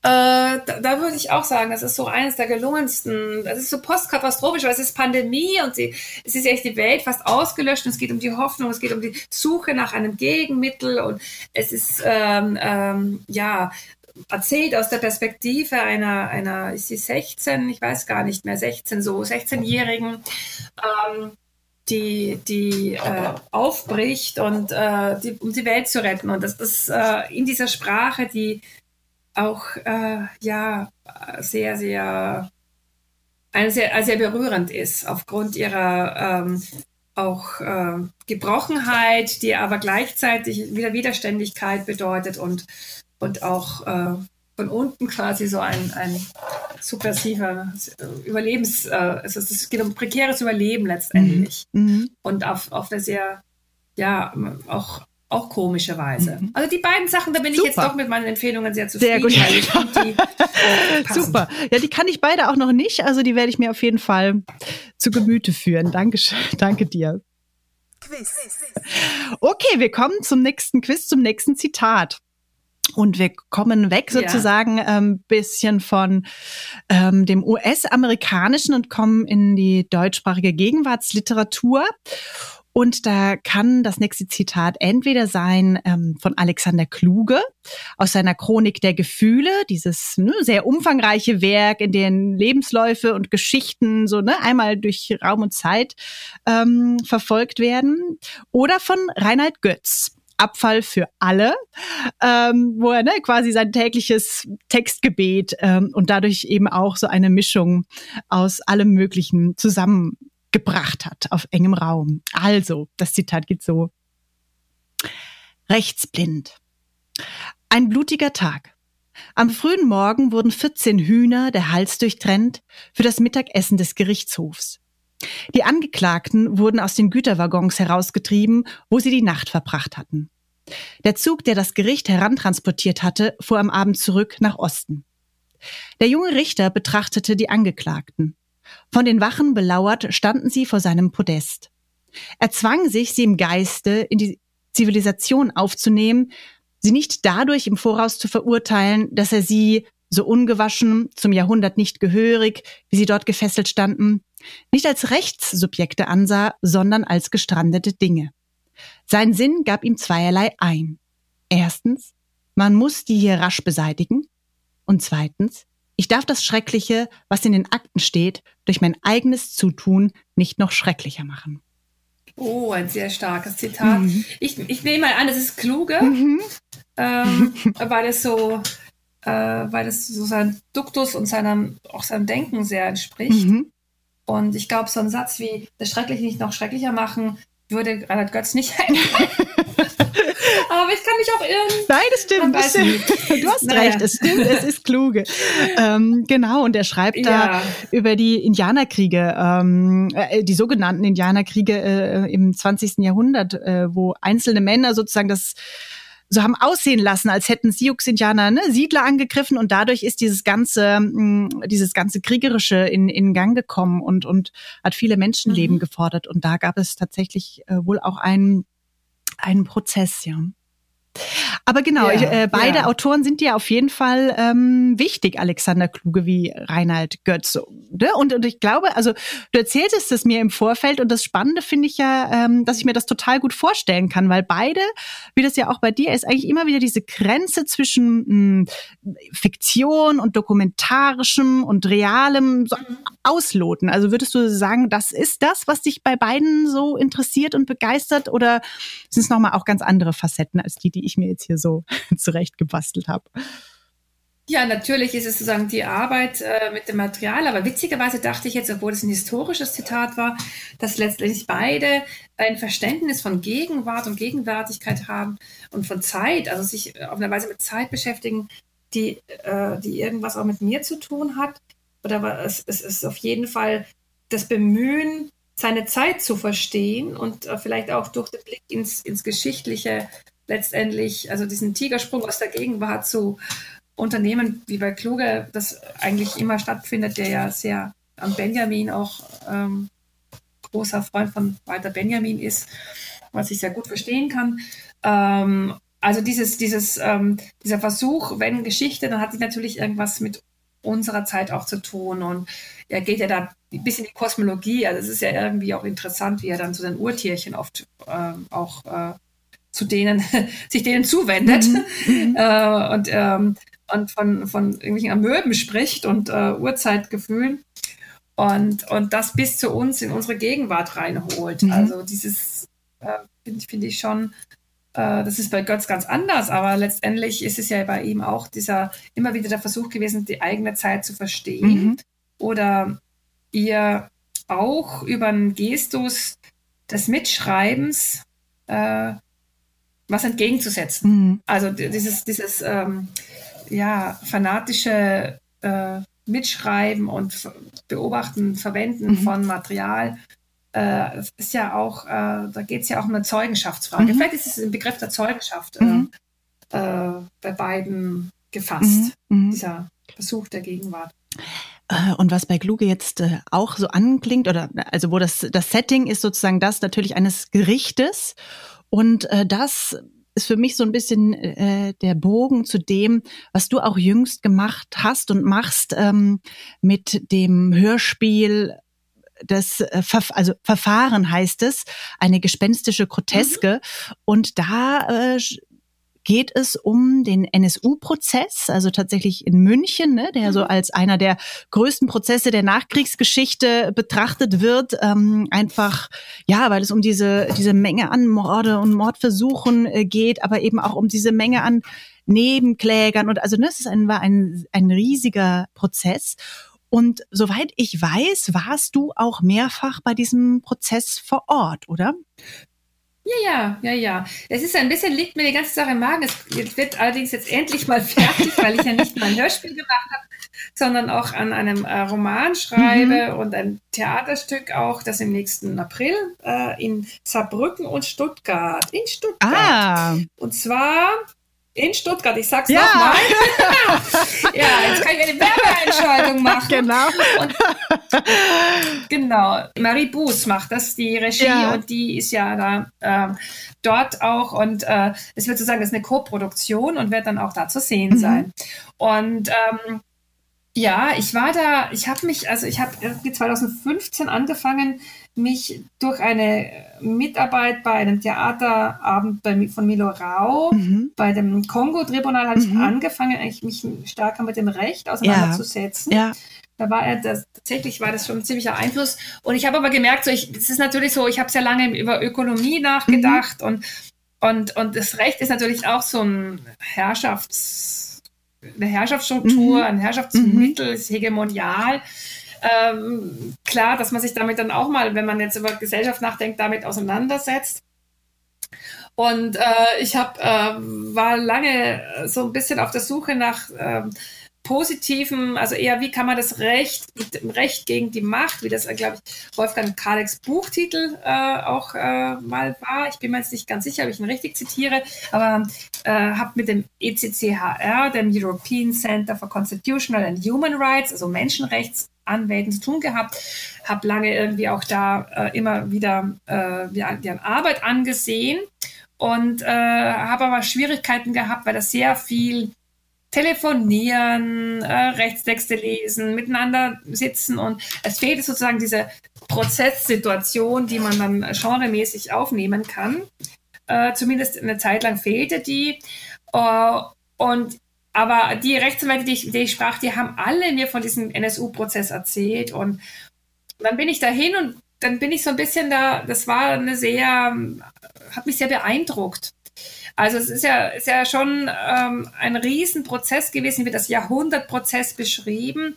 S3: Äh, da, da, würde ich auch sagen, das ist so eines der gelungensten. Das ist so postkatastrophisch, weil es ist Pandemie und sie, es ist echt die Welt fast ausgelöscht und es geht um die Hoffnung, es geht um die Suche nach einem Gegenmittel und es ist, ähm, ähm, ja, erzählt aus der Perspektive einer, einer, ist sie 16, ich weiß gar nicht mehr, 16, so 16-Jährigen, ähm, die, die äh, aufbricht und äh, die, um die Welt zu retten. Und das ist äh, in dieser Sprache, die auch äh, ja sehr, sehr, eine sehr, sehr berührend ist aufgrund ihrer ähm, auch äh, Gebrochenheit, die aber gleichzeitig wieder Widerständigkeit bedeutet und, und auch äh, von unten quasi so ein, ein subversiver Überlebens, äh, also es geht um prekäres Überleben letztendlich mhm. mhm. und auf, auf eine sehr, ja, auch auch komischerweise. Mhm. Also die beiden Sachen, da bin Super. ich jetzt doch mit meinen Empfehlungen sehr zufrieden. Sehr gut. Die,
S2: äh, Super. Ja, die kann ich beide auch noch nicht. Also die werde ich mir auf jeden Fall zu Gemüte führen. Dankeschön. Danke dir. Quiz. Okay, wir kommen zum nächsten Quiz, zum nächsten Zitat. Und wir kommen weg sozusagen ja. ähm, bisschen von ähm, dem US-amerikanischen und kommen in die deutschsprachige Gegenwartsliteratur. Und da kann das nächste Zitat entweder sein ähm, von Alexander Kluge aus seiner Chronik der Gefühle, dieses ne, sehr umfangreiche Werk, in dem Lebensläufe und Geschichten so ne, einmal durch Raum und Zeit ähm, verfolgt werden, oder von Reinhard Götz. Abfall für alle, ähm, wo er ne, quasi sein tägliches Textgebet ähm, und dadurch eben auch so eine Mischung aus allem Möglichen zusammen gebracht hat auf engem Raum. Also, das Zitat geht so. Rechtsblind. Ein blutiger Tag. Am frühen Morgen wurden 14 Hühner der Hals durchtrennt für das Mittagessen des Gerichtshofs. Die Angeklagten wurden aus den Güterwaggons herausgetrieben, wo sie die Nacht verbracht hatten. Der Zug, der das Gericht herantransportiert hatte, fuhr am Abend zurück nach Osten. Der junge Richter betrachtete die Angeklagten. Von den Wachen belauert standen sie vor seinem Podest. Er zwang sich, sie im Geiste in die Zivilisation aufzunehmen, sie nicht dadurch im Voraus zu verurteilen, dass er sie, so ungewaschen, zum Jahrhundert nicht gehörig, wie sie dort gefesselt standen, nicht als Rechtssubjekte ansah, sondern als gestrandete Dinge. Sein Sinn gab ihm zweierlei ein. Erstens, man muss die hier rasch beseitigen. Und zweitens, ich darf das Schreckliche, was in den Akten steht, durch mein eigenes Zutun nicht noch schrecklicher machen.
S3: Oh, ein sehr starkes Zitat. Mhm. Ich, ich nehme mal an, es ist kluge, mhm. ähm, weil es so, äh, weil es so sein Duktus und seinem, auch seinem Denken sehr entspricht. Mhm. Und ich glaube, so ein Satz wie das Schreckliche nicht noch schrecklicher machen, würde Reinhard Götz nicht. Aber ich kann mich auch irren.
S2: Nein, das stimmt. Das stimmt. Du hast naja. recht, es stimmt, es ist kluge. Ähm, genau, und er schreibt ja. da über die Indianerkriege, ähm, äh, die sogenannten Indianerkriege äh, im 20. Jahrhundert, äh, wo einzelne Männer sozusagen das so haben aussehen lassen, als hätten Sioux-Indianer ne, Siedler angegriffen und dadurch ist dieses ganze, mh, mm, dieses ganze kriegerische in, in Gang gekommen und und hat viele Menschenleben mhm. gefordert und da gab es tatsächlich äh, wohl auch einen einen Prozess, ja. Aber genau, ja, äh, beide ja. Autoren sind ja auf jeden Fall ähm, wichtig, Alexander Kluge wie Reinhard Götz. Ne? Und, und ich glaube, also du erzähltest es mir im Vorfeld und das Spannende finde ich ja, ähm, dass ich mir das total gut vorstellen kann, weil beide, wie das ja auch bei dir ist, eigentlich immer wieder diese Grenze zwischen mh, hm, Fiktion und dokumentarischem und realem so ausloten. Also würdest du sagen, das ist das, was dich bei beiden so interessiert und begeistert oder sind es nochmal auch ganz andere Facetten als die, die ich mir jetzt hier so zurecht gebastelt habe.
S3: Ja, natürlich ist es sozusagen die Arbeit äh, mit dem Material, aber witzigerweise dachte ich jetzt, obwohl es ein historisches Zitat war, dass letztlich beide ein Verständnis von Gegenwart und Gegenwärtigkeit haben und von Zeit, also sich auf eine Weise mit Zeit beschäftigen, die, äh, die irgendwas auch mit mir zu tun hat. Oder es, es ist auf jeden Fall das Bemühen, seine Zeit zu verstehen und äh, vielleicht auch durch den Blick ins, ins Geschichtliche letztendlich, also diesen Tigersprung aus der Gegenwart zu Unternehmen wie bei Kluge, das eigentlich immer stattfindet, der ja sehr an Benjamin auch ähm, großer Freund von Walter Benjamin ist, was ich sehr gut verstehen kann. Ähm, also dieses, dieses, ähm, dieser Versuch, wenn Geschichte, dann hat sie natürlich irgendwas mit unserer Zeit auch zu tun. Und er geht ja da ein bisschen in die Kosmologie. Also es ist ja irgendwie auch interessant, wie er dann zu den Urtierchen oft äh, auch äh, zu denen, sich denen zuwendet mhm. äh, und, ähm, und von, von irgendwelchen Amöben spricht und äh, Urzeitgefühlen und, und das bis zu uns in unsere Gegenwart reinholt. Mhm. Also dieses äh, finde find ich schon, äh, das ist bei Götz ganz anders, aber letztendlich ist es ja bei ihm auch dieser immer wieder der Versuch gewesen, die eigene Zeit zu verstehen mhm. oder ihr auch über einen Gestus des Mitschreibens äh, was entgegenzusetzen. Mhm. Also dieses, dieses ähm, ja, fanatische äh, Mitschreiben und Beobachten, Verwenden mhm. von Material äh, ist ja auch, äh, da geht es ja auch um eine Zeugenschaftsfrage. Mhm. Vielleicht ist es im Begriff der Zeugenschaft mhm. äh, äh, bei beiden gefasst, mhm. Mhm. dieser Versuch der Gegenwart.
S2: Äh, und was bei Kluge jetzt auch so anklingt, oder also wo das, das Setting ist sozusagen das natürlich eines Gerichtes und äh, das ist für mich so ein bisschen äh, der Bogen zu dem, was du auch jüngst gemacht hast und machst ähm, mit dem Hörspiel das äh, also Verfahren heißt es, eine gespenstische Groteske. Mhm. Und da äh, geht es um den NSU-Prozess, also tatsächlich in München, ne, der so mhm. als einer der größten Prozesse der Nachkriegsgeschichte betrachtet wird. Ähm, einfach, ja, weil es um diese, diese Menge an Morde und Mordversuchen äh, geht, aber eben auch um diese Menge an Nebenklägern. Und also ne, es ist ein, war ein, ein riesiger Prozess. Und soweit ich weiß, warst du auch mehrfach bei diesem Prozess vor Ort, oder?
S3: Ja, ja, ja, ja. Es ist ein bisschen, liegt mir die ganze Sache im Magen. Es wird allerdings jetzt endlich mal fertig, weil ich ja nicht nur ein Hörspiel gemacht habe, sondern auch an einem äh, Roman schreibe mhm. und ein Theaterstück auch, das im nächsten April äh, in Saarbrücken und Stuttgart. In Stuttgart. Ah. Und zwar in Stuttgart, ich sag's ja. nochmal. ja, jetzt kann ich eine Werbeeinschaltung machen.
S2: Genau.
S3: Und, genau. Marie Buß macht das, die Regie, ja. und die ist ja da ähm, dort auch. Und äh, es wird sozusagen, das ist eine Co-Produktion und wird dann auch da zu sehen mhm. sein. Und ähm, ja, ich war da, ich habe mich, also ich habe 2015 angefangen, mich durch eine Mitarbeit bei einem Theaterabend bei, von Milo Rau, mhm. bei dem Kongo-Tribunal, habe mhm. ich angefangen, eigentlich mich stärker mit dem Recht auseinanderzusetzen. Ja. ja. Da war er, das, tatsächlich war das schon ein ziemlicher Einfluss. Und ich habe aber gemerkt, so ich, es ist natürlich so, ich habe sehr lange über Ökonomie nachgedacht mhm. und, und, und das Recht ist natürlich auch so ein Herrschafts, eine Herrschaftsstruktur, mhm. ein Herrschaftsmittel, ist hegemonial ähm, klar, dass man sich damit dann auch mal, wenn man jetzt über Gesellschaft nachdenkt, damit auseinandersetzt. Und äh, ich hab, äh, war lange so ein bisschen auf der Suche nach äh, positiven, also eher, wie kann man das Recht, Recht gegen die Macht, wie das, glaube ich, Wolfgang Kadeks Buchtitel äh, auch äh, mal war. Ich bin mir jetzt nicht ganz sicher, ob ich ihn richtig zitiere, aber äh, habe mit dem ECCHR, dem European Center for Constitutional and Human Rights, also Menschenrechtsanwälten zu tun gehabt, habe lange irgendwie auch da äh, immer wieder äh, deren Arbeit angesehen und äh, habe aber Schwierigkeiten gehabt, weil das sehr viel telefonieren, äh, Rechtstexte lesen, miteinander sitzen und es fehlt sozusagen diese Prozesssituation, die man dann genremäßig aufnehmen kann. Äh, zumindest eine Zeit lang fehlte die. Äh, und aber die Rechtsanwälte, die ich, die ich sprach, die haben alle mir von diesem NSU-Prozess erzählt und dann bin ich dahin und dann bin ich so ein bisschen da, das war eine sehr, hat mich sehr beeindruckt. Also es ist ja, ist ja schon ähm, ein Riesenprozess gewesen, wie das Jahrhundertprozess beschrieben,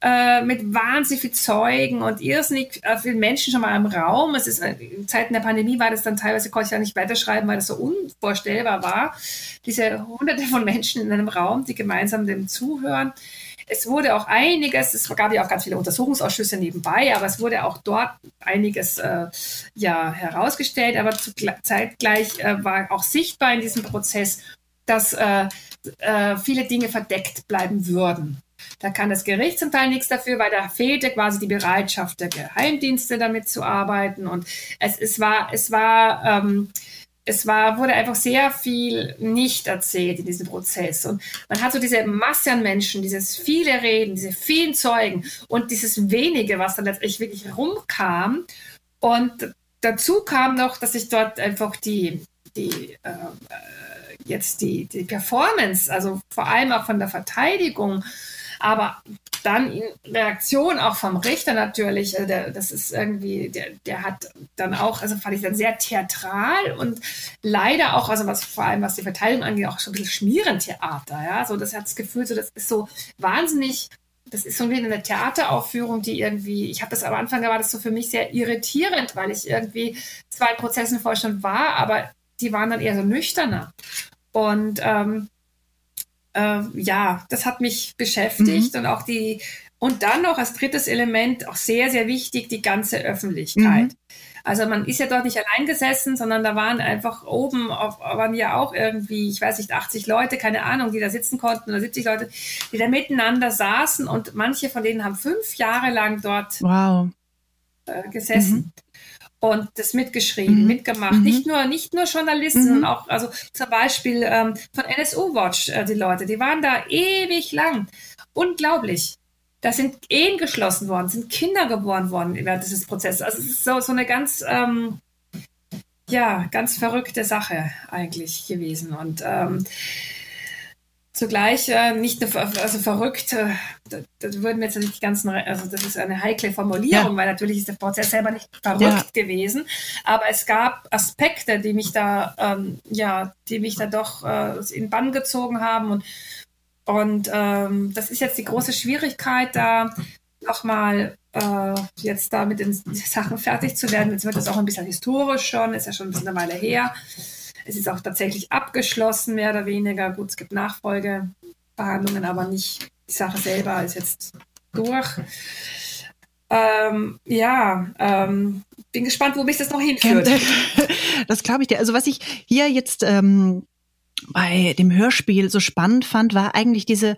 S3: äh, mit wahnsinnig viel Zeugen und irrsinnig äh, vielen Menschen schon mal im Raum. Es ist, äh, in Zeiten der Pandemie war das dann teilweise, konnte ich ja nicht weiterschreiben, weil das so unvorstellbar war. Diese hunderte von Menschen in einem Raum, die gemeinsam dem zuhören. Es wurde auch einiges, es gab ja auch ganz viele Untersuchungsausschüsse nebenbei, aber es wurde auch dort einiges äh, ja, herausgestellt. Aber zeitgleich äh, war auch sichtbar in diesem Prozess, dass äh, äh, viele Dinge verdeckt bleiben würden. Da kann das Gericht zum Teil nichts dafür, weil da fehlte quasi die Bereitschaft der Geheimdienste damit zu arbeiten. Und es, es war, es war ähm, es war, wurde einfach sehr viel nicht erzählt in diesem Prozess. Und man hat so diese Masse an Menschen, dieses viele Reden, diese vielen Zeugen und dieses wenige, was dann letztendlich wirklich rumkam. Und dazu kam noch, dass ich dort einfach die, die äh, jetzt die, die Performance, also vor allem auch von der Verteidigung, aber dann in Reaktion auch vom Richter natürlich, äh, der, das ist irgendwie, der, der hat dann auch, also fand ich dann sehr theatral und leider auch, also was vor allem was die Verteidigung angeht, auch schon ein bisschen Schmierentheater, ja, so das hat das Gefühl, so das ist so wahnsinnig das ist so wie eine Theateraufführung, die irgendwie, ich habe das am Anfang, war das so für mich sehr irritierend, weil ich irgendwie zwei Prozessen vorher schon war, aber die waren dann eher so nüchterner. Und ähm, äh, ja, das hat mich beschäftigt mhm. und auch die, und dann noch als drittes Element, auch sehr, sehr wichtig, die ganze Öffentlichkeit. Mhm. Also man ist ja dort nicht allein gesessen, sondern da waren einfach oben, auf, waren ja auch irgendwie, ich weiß nicht, 80 Leute, keine Ahnung, die da sitzen konnten oder 70 Leute, die da miteinander saßen und manche von denen haben fünf Jahre lang dort
S2: wow.
S3: äh, gesessen. Mhm und das mitgeschrieben, mhm. mitgemacht. Mhm. Nicht nur, nicht nur Journalisten, mhm. sondern auch, also zum Beispiel ähm, von NSU Watch, äh, die Leute, die waren da ewig lang. Unglaublich. Da sind Ehen geschlossen worden, sind Kinder geboren worden während dieses Prozesses. Also es ist so, so eine ganz, ähm, ja, ganz verrückte Sache eigentlich gewesen. Und ähm, zugleich äh, nicht nur, also verrückt, äh, da, da würden wir jetzt nicht die ganzen, also das ist eine heikle Formulierung, ja. weil natürlich ist der Prozess selber nicht verrückt ja. gewesen, aber es gab Aspekte, die mich da, ähm, ja, die mich da doch äh, in Bann gezogen haben und und ähm, das ist jetzt die große Schwierigkeit, da nochmal äh, jetzt da mit den Sachen fertig zu werden. Jetzt wird das auch ein bisschen historisch schon, ist ja schon ein bisschen eine Weile her. Es ist auch tatsächlich abgeschlossen, mehr oder weniger. Gut, es gibt Nachfolgebehandlungen, aber nicht die Sache selber ist jetzt durch. Ähm, ja, ähm, bin gespannt, wo mich das noch hinführt.
S2: Das glaube ich dir. Also was ich hier jetzt ähm, bei dem Hörspiel so spannend fand, war eigentlich diese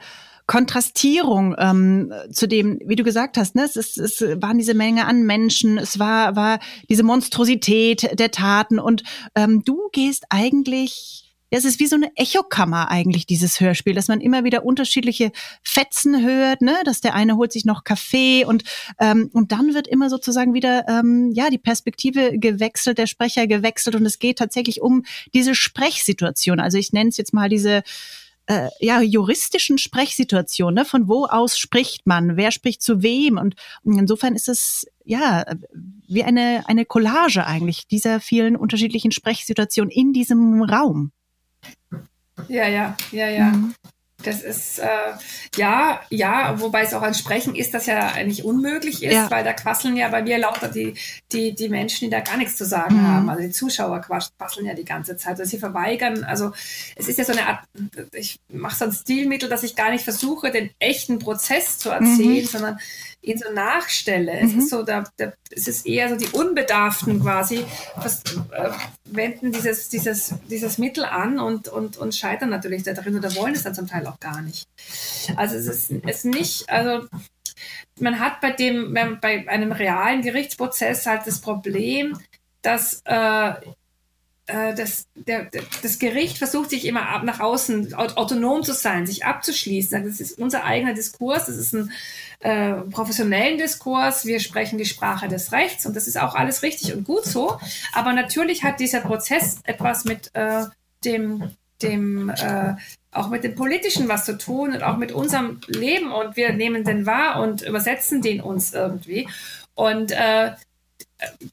S2: Kontrastierung ähm, zu dem, wie du gesagt hast, ne, es, ist, es waren diese Menge an Menschen, es war, war diese Monstrosität der Taten und ähm, du gehst eigentlich ja, es ist wie so eine Echokammer eigentlich, dieses Hörspiel, dass man immer wieder unterschiedliche Fetzen hört, ne? dass der eine holt sich noch Kaffee und, ähm, und dann wird immer sozusagen wieder ähm, ja die Perspektive gewechselt, der Sprecher gewechselt und es geht tatsächlich um diese Sprechsituation. Also ich nenne es jetzt mal diese äh, ja, juristischen Sprechsituation, ne? von wo aus spricht man, wer spricht zu wem und insofern ist es ja wie eine, eine Collage eigentlich dieser vielen unterschiedlichen Sprechsituationen in diesem Raum.
S3: Ja, ja, ja, ja. Mhm. Das ist äh, ja, ja, wobei es auch an Sprechen ist, das ja eigentlich unmöglich ist, ja. weil da quasseln ja bei mir lauter die, die, die Menschen, die da gar nichts zu sagen mhm. haben. Also die Zuschauer quasseln ja die ganze Zeit. Also sie verweigern, also es ist ja so eine Art, ich mache so ein Stilmittel, dass ich gar nicht versuche, den echten Prozess zu erzählen, mhm. sondern ihn so nachstelle. Mhm. Es ist so, da, da, es ist eher so die Unbedarften quasi, was, äh, wenden dieses, dieses, dieses Mittel an und, und, und scheitern natürlich da drin oder wollen es dann zum Teil auch gar nicht. Also es ist, es ist nicht, also man hat bei dem, bei einem realen Gerichtsprozess halt das Problem, dass äh, äh, das, der, das Gericht versucht sich immer ab nach außen autonom zu sein, sich abzuschließen. Das ist unser eigener Diskurs, das ist ein äh, professionellen Diskurs, wir sprechen die Sprache des Rechts und das ist auch alles richtig und gut so. Aber natürlich hat dieser Prozess etwas mit äh, dem, dem äh, auch mit dem Politischen was zu tun und auch mit unserem Leben und wir nehmen den wahr und übersetzen den uns irgendwie. Und äh,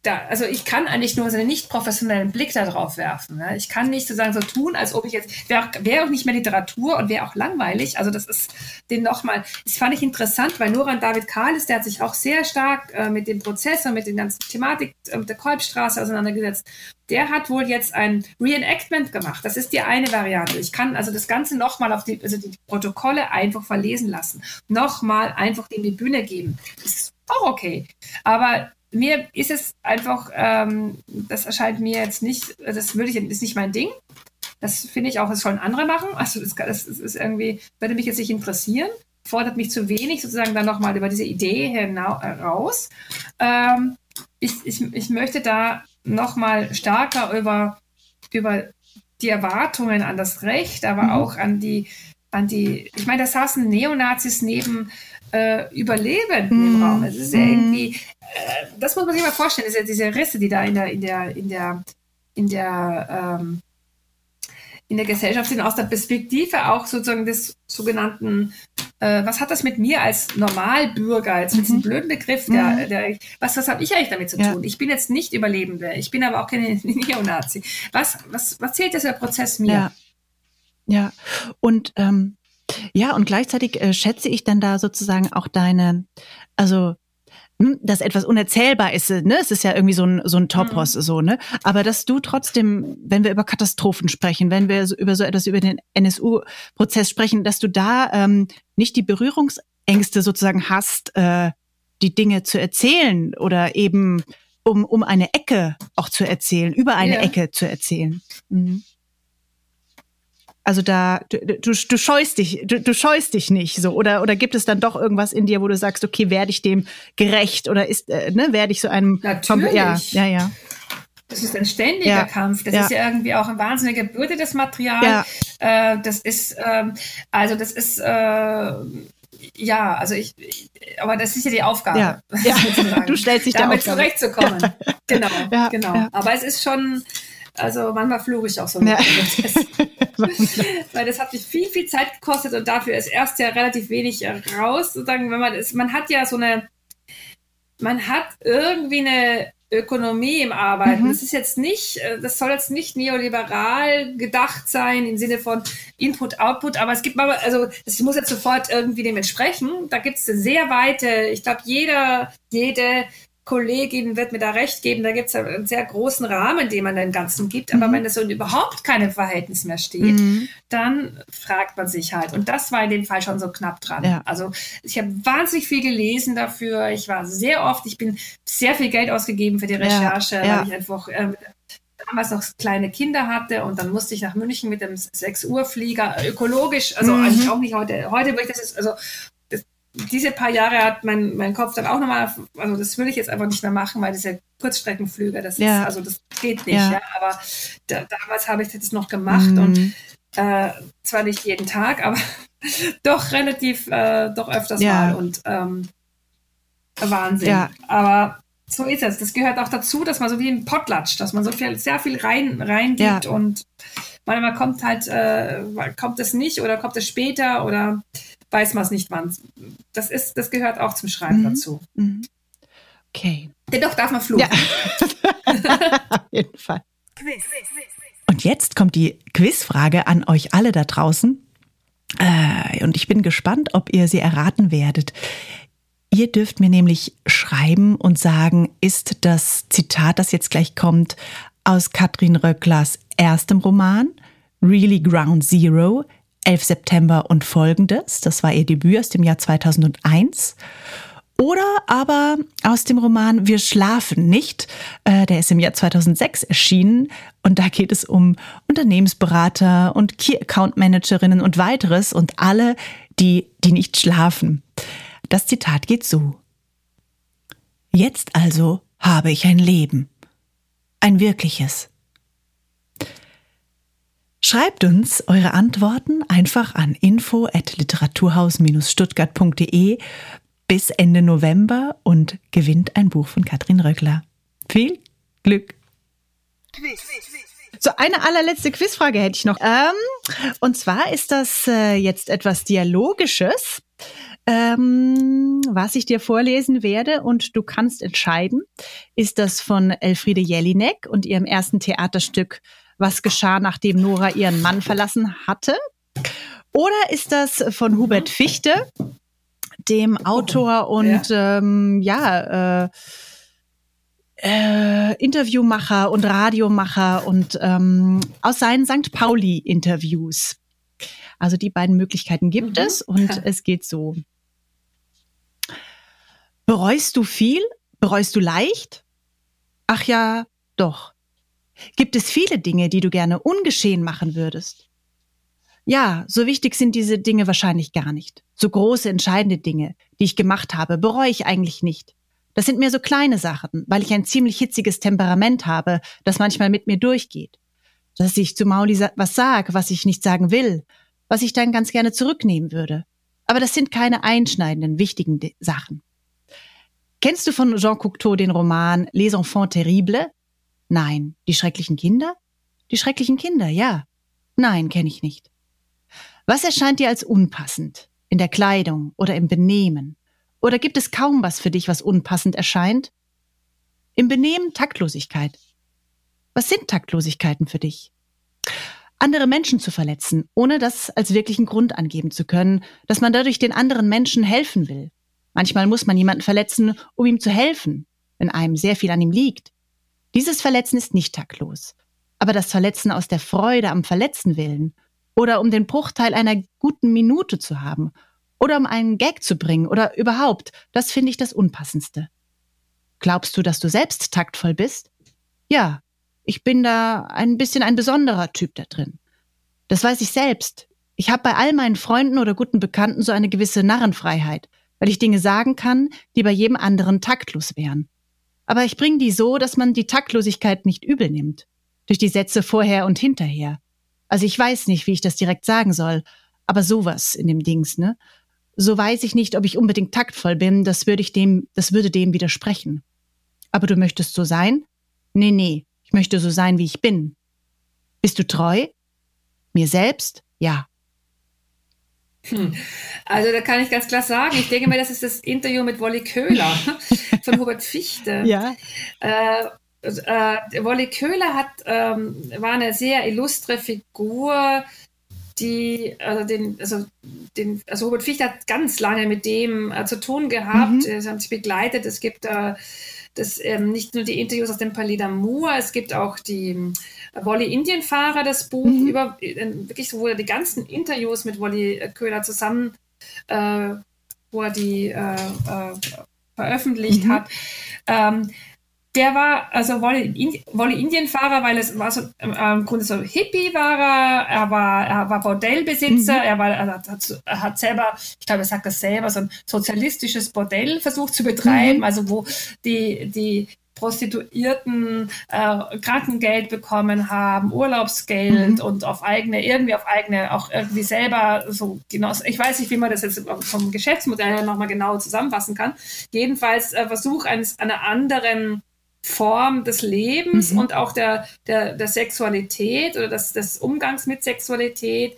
S3: da, also ich kann eigentlich nur so einen nicht professionellen Blick darauf werfen. Ne? Ich kann nicht sozusagen so tun, als ob ich jetzt, wäre auch, wär auch nicht mehr Literatur und wäre auch langweilig. Also das ist den nochmal, das fand ich interessant, weil Noran David Kahles, der hat sich auch sehr stark äh, mit dem Prozess und mit den ganzen Thematik äh, der Kolbstraße auseinandergesetzt. Der hat wohl jetzt ein Reenactment gemacht. Das ist die eine Variante. Ich kann also das Ganze nochmal auf die, also die Protokolle einfach verlesen lassen. Nochmal einfach in die Bühne geben. Das ist auch okay. Aber mir ist es einfach, ähm, das erscheint mir jetzt nicht, das würde ich, ist nicht mein Ding. Das finde ich auch, das sollen andere machen. Also das, das ist irgendwie, würde mich jetzt nicht interessieren, fordert mich zu wenig sozusagen dann nochmal über diese Idee heraus. Ähm, ich, ich, ich möchte da nochmal stärker über, über die Erwartungen an das Recht, aber mhm. auch an die, an die, ich meine, da saßen Neonazis neben äh, Überlebenden im Raum. Es ist ja irgendwie, äh, das muss man sich mal vorstellen, diese, diese Risse, die da in der, in der, in der, in der, ähm, in der Gesellschaft sind, aus der Perspektive auch sozusagen des sogenannten, äh, was hat das mit mir als Normalbürger, jetzt mit diesem mhm. blöden Begriff, der, mhm. der, was, was habe ich eigentlich damit zu tun? Ja. Ich bin jetzt nicht Überlebende, ich bin aber auch keine Neonazi. Was, was, was zählt dieser Prozess mir?
S2: Ja, ja. und ähm, ja, und gleichzeitig äh, schätze ich dann da sozusagen auch deine, also hm, dass etwas unerzählbar ist, ne? Es ist ja irgendwie so ein, so ein Topos, mhm. so, ne? Aber dass du trotzdem, wenn wir über Katastrophen sprechen, wenn wir so über so etwas über den NSU-Prozess sprechen, dass du da ähm, nicht die Berührungsängste sozusagen hast, äh, die Dinge zu erzählen oder eben um, um eine Ecke auch zu erzählen, über eine ja. Ecke zu erzählen. Mhm. Also da, du, du, du scheust dich, du, du scheust dich nicht so. Oder, oder gibt es dann doch irgendwas in dir, wo du sagst, okay, werde ich dem gerecht oder ist, äh, ne, werde ich so einem
S3: Natürlich.
S2: Ja, ja, ja.
S3: Das ist ein ständiger ja, Kampf. Das ja. ist ja irgendwie auch eine wahnsinnige Bürde, das Material. Ja. Äh, das ist, ähm, also das ist, äh, ja, also ich, aber das ist ja die Aufgabe. Ja,
S2: ja. du stellst dich
S3: damit zurechtzukommen. Genau, genau. Aber es ist schon, also manchmal fluche ich auch so. Ja. Weil das hat mich viel, viel Zeit gekostet und dafür ist erst ja relativ wenig raus. Sozusagen, wenn man ist, man hat ja so eine, man hat irgendwie eine Ökonomie im Arbeiten. Mhm. Das ist jetzt nicht, äh, das soll jetzt nicht neoliberal gedacht sein im Sinne von Input, Output, aber es gibt mal, also ich muss jetzt sofort irgendwie dem entsprechen. Da gibt es eine sehr weite, ich glaube, jeder, jede Kollegin wird mir da recht geben, da gibt es einen sehr großen Rahmen, den man dem Ganzen gibt. Aber mhm. wenn es so überhaupt keine Verhältnis mehr steht, mhm. dann fragt man sich halt. Und das war in dem Fall schon so knapp dran. Ja. Also ich habe wahnsinnig viel gelesen dafür. Ich war sehr oft, ich bin sehr viel Geld ausgegeben für die Recherche, ja. Ja. weil ich einfach äh, damals noch kleine Kinder hatte und dann musste ich nach München mit dem 6 Uhr Flieger ökologisch, also mhm. eigentlich auch nicht heute, heute würde ich das jetzt, also diese paar Jahre hat mein, mein Kopf dann auch nochmal, also das will ich jetzt einfach nicht mehr machen, weil das ja Kurzstreckenflüge, das ja. ist, also das geht nicht, ja. ja aber da, damals habe ich das noch gemacht mhm. und äh, zwar nicht jeden Tag, aber doch relativ, äh, doch öfters ja. mal und ähm, Wahnsinn. Ja. Aber so ist es. Das gehört auch dazu, dass man so wie ein Potlatsch, dass man so viel, sehr viel rein, reingibt ja. und manchmal kommt halt, äh, kommt es nicht oder kommt es später oder weiß man es nicht, wann. Das ist, das gehört auch zum Schreiben mhm. dazu. Mhm.
S2: Okay.
S3: Dennoch darf man fluchen.
S2: Ja. Auf jeden Fall. Und jetzt kommt die Quizfrage an euch alle da draußen. Äh, und ich bin gespannt, ob ihr sie erraten werdet. Ihr dürft mir nämlich schreiben und sagen, ist das Zitat, das jetzt gleich kommt, aus Katrin Röcklers erstem Roman, Really Ground Zero, 11 September und folgendes. Das war ihr Debüt aus dem Jahr 2001. Oder aber aus dem Roman Wir schlafen nicht. Äh, der ist im Jahr 2006 erschienen und da geht es um Unternehmensberater und Key Account Managerinnen und weiteres und alle, die, die nicht schlafen. Das Zitat geht so. Jetzt also habe ich ein Leben. Ein wirkliches. Schreibt uns eure Antworten einfach an info at literaturhaus-stuttgart.de bis Ende November und gewinnt ein Buch von Katrin Röckler. Viel Glück! Quiz. So, eine allerletzte Quizfrage hätte ich noch. Ähm, und zwar ist das äh, jetzt etwas Dialogisches, ähm, was ich dir vorlesen werde und du kannst entscheiden. Ist das von Elfriede Jelinek und ihrem ersten Theaterstück was geschah, nachdem Nora ihren Mann verlassen hatte? Oder ist das von Hubert Fichte, dem Autor und ja, ähm, ja äh, äh, Interviewmacher und Radiomacher und ähm, aus seinen St. Pauli-Interviews. Also die beiden Möglichkeiten gibt mhm. es und es geht so. Bereust du viel? Bereust du leicht? Ach ja, doch. Gibt es viele Dinge, die du gerne ungeschehen machen würdest? Ja, so wichtig sind diese Dinge wahrscheinlich gar nicht. So große, entscheidende Dinge, die ich gemacht habe, bereue ich eigentlich nicht. Das sind mir so kleine Sachen, weil ich ein ziemlich hitziges Temperament habe, das manchmal mit mir durchgeht. Dass ich zu Mauli was sage, was ich nicht sagen will, was ich dann ganz gerne zurücknehmen würde. Aber das sind keine einschneidenden, wichtigen Sachen. Kennst du von Jean Cocteau den Roman Les Enfants Terribles? Nein. Die schrecklichen Kinder? Die schrecklichen Kinder, ja. Nein, kenne ich nicht. Was erscheint dir als unpassend? In der Kleidung oder im Benehmen? Oder gibt es kaum was für dich, was unpassend erscheint? Im Benehmen Taktlosigkeit. Was sind Taktlosigkeiten für dich? Andere Menschen zu verletzen, ohne das als wirklichen Grund angeben zu können, dass man dadurch den anderen Menschen helfen will. Manchmal muss man jemanden verletzen, um ihm zu helfen, wenn einem sehr viel an ihm liegt. Dieses Verletzen ist nicht taktlos. Aber das Verletzen aus der Freude am Verletzen willen oder um den Bruchteil einer guten Minute zu haben oder um einen Gag zu bringen oder überhaupt, das finde ich das Unpassendste. Glaubst du, dass du selbst taktvoll bist? Ja, ich bin da ein bisschen ein besonderer Typ da drin. Das weiß ich selbst. Ich habe bei all meinen Freunden oder guten Bekannten so eine gewisse Narrenfreiheit, weil ich Dinge sagen kann, die bei jedem anderen taktlos wären. Aber ich bringe die so, dass man die Taktlosigkeit nicht übel nimmt. Durch die Sätze vorher und hinterher. Also ich weiß nicht, wie ich das direkt sagen soll, aber sowas in dem Dings, ne? So weiß ich nicht, ob ich unbedingt taktvoll bin, das würde ich dem, das würde dem widersprechen. Aber du möchtest so sein? Nee, nee, ich möchte so sein, wie ich bin. Bist du treu? Mir selbst? Ja.
S3: Hm. Also da kann ich ganz klar sagen, ich denke mir, das ist das Interview mit Wolli Köhler von Hubert Fichte.
S2: Ja.
S3: Äh, äh, Wolli Köhler hat, ähm, war eine sehr illustre Figur, die, also den, also den, also Hubert Fichte hat ganz lange mit dem äh, zu tun gehabt. Mhm. Sie haben sich begleitet. Es gibt äh, das, ähm, nicht nur die Interviews aus dem Palais d'Amour, es gibt auch die Wolli Indienfahrer, das Buch, mhm. über äh, wirklich wo er die ganzen Interviews mit Wolli Köhler zusammen, äh, wo er die äh, äh veröffentlicht mhm. hat. Ähm, der war, also Wolli, Wolli Indienfahrer, weil es war so, ähm, im Grunde so Hippie war er, er war, er war Bordellbesitzer, mhm. er war, er hat, er hat selber, ich glaube, er sagt das selber, so ein sozialistisches Bordell versucht zu betreiben, mhm. also wo die, die Prostituierten äh, Krankengeld bekommen haben, Urlaubsgeld mhm. und auf eigene, irgendwie auf eigene, auch irgendwie selber so genau, ich weiß nicht, wie man das jetzt vom Geschäftsmodell her nochmal genau zusammenfassen kann. Jedenfalls äh, Versuch eines einer anderen Form des Lebens mhm. und auch der, der, der Sexualität oder des, des Umgangs mit Sexualität,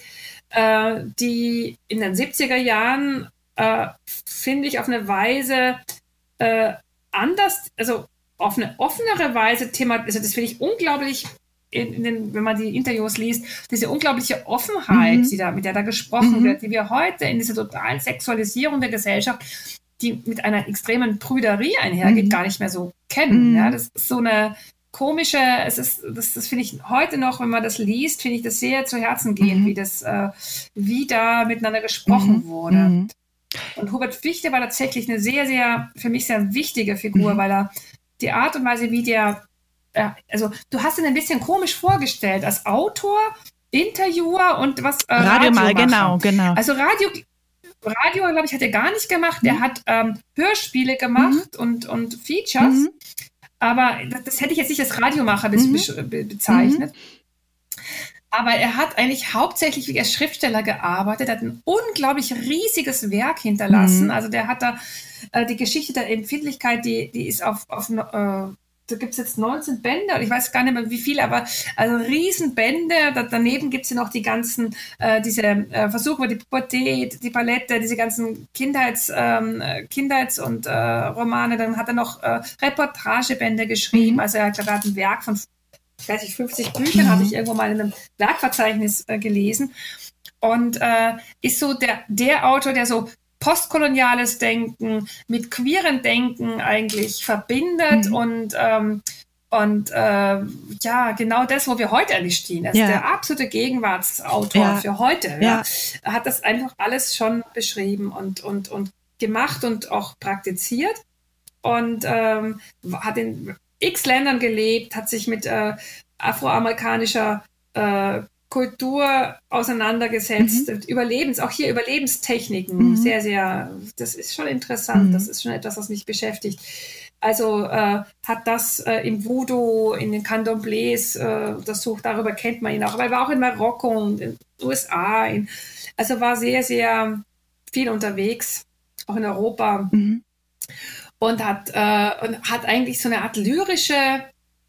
S3: äh, die in den 70er Jahren, äh, finde ich, auf eine Weise äh, anders, also auf eine offenere Weise thematisiert. Also das finde ich unglaublich in, in den, wenn man die Interviews liest, diese unglaubliche Offenheit, mhm. die da, mit der da gesprochen mhm. wird, die wir heute in dieser totalen Sexualisierung der Gesellschaft, die mit einer extremen Prüderie einhergeht, mhm. gar nicht mehr so kennen. Mhm. Ja, das ist so eine komische, es ist, das, das finde ich heute noch, wenn man das liest, finde ich das sehr zu Herzen gehen, mhm. wie das, äh, wie da miteinander gesprochen mhm. wurde. Mhm. Und Hubert Fichte war tatsächlich eine sehr, sehr, für mich sehr wichtige Figur, weil er die Art und Weise, wie der äh, also du hast ihn ein bisschen komisch vorgestellt als Autor, Interviewer und was
S2: äh, Radio mal, genau, genau.
S3: Also Radio, Radio, glaube ich, hat er gar nicht gemacht. Mhm. Er hat ähm, Hörspiele gemacht mhm. und, und Features. Mhm. Aber das, das, hätte ich jetzt nicht als Radiomacher mhm. be bezeichnet. Mhm. Aber er hat eigentlich hauptsächlich wie als Schriftsteller gearbeitet, hat ein unglaublich riesiges Werk hinterlassen. Mhm. Also der hat da äh, die Geschichte der Empfindlichkeit, die, die ist auf, auf äh, da gibt es jetzt 19 Bände, ich weiß gar nicht mehr wie viele, aber also Riesenbände. Da, daneben gibt es ja noch die ganzen, äh, diese äh, Versuche die Pubertät, die Palette, diese ganzen Kindheits, ähm, Kindheits- und äh, Romane. Dann hat er noch äh, Reportagebände geschrieben. Mhm. Also er hat, er hat ein Werk von, ich weiß nicht, 50 Büchern, mhm. habe ich irgendwo mal in einem Werkverzeichnis äh, gelesen. Und äh, ist so der, der Autor, der so postkoloniales Denken mit queeren Denken eigentlich verbindet mhm. und ähm, und äh, ja, genau das, wo wir heute eigentlich stehen. Also ja. der absolute Gegenwartsautor ja. für heute. Ja. Hat das einfach alles schon beschrieben und, und, und gemacht und auch praktiziert. Und ähm, hat in x Ländern gelebt, hat sich mit äh, afroamerikanischer äh, Kultur auseinandergesetzt, mhm. Überlebens, auch hier Überlebenstechniken, mhm. sehr, sehr, das ist schon interessant, mhm. das ist schon etwas, was mich beschäftigt. Also äh, hat das äh, im Voodoo, in den Candomblés äh, untersucht, darüber kennt man ihn auch, aber er war auch in Marokko und in den USA, in, also war sehr, sehr viel unterwegs, auch in Europa mhm. und hat, äh, und hat eigentlich so eine Art lyrische,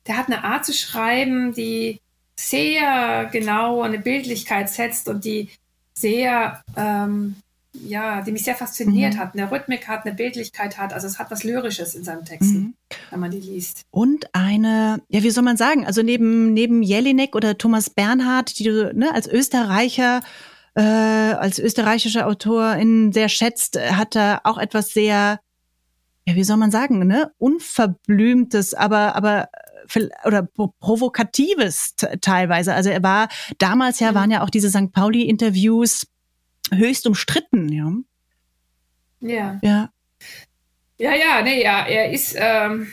S3: der hat eine Art zu schreiben, die sehr genau eine Bildlichkeit setzt und die sehr, ähm, ja, die mich sehr fasziniert mhm. hat, eine Rhythmik hat, eine Bildlichkeit hat. Also es hat was Lyrisches in seinen Texten, mhm. wenn man die liest.
S2: Und eine, ja, wie soll man sagen, also neben, neben Jelinek oder Thomas Bernhard, die du ne, als Österreicher äh, als österreichischer Autorin sehr schätzt, hat er auch etwas sehr, ja, wie soll man sagen, ne, unverblümtes, aber aber oder provokatives teilweise. Also er war damals ja, waren ja auch diese St. Pauli-Interviews höchst umstritten, ja.
S3: Ja. Ja. Ja, ja, nee, ja, er ist, ähm,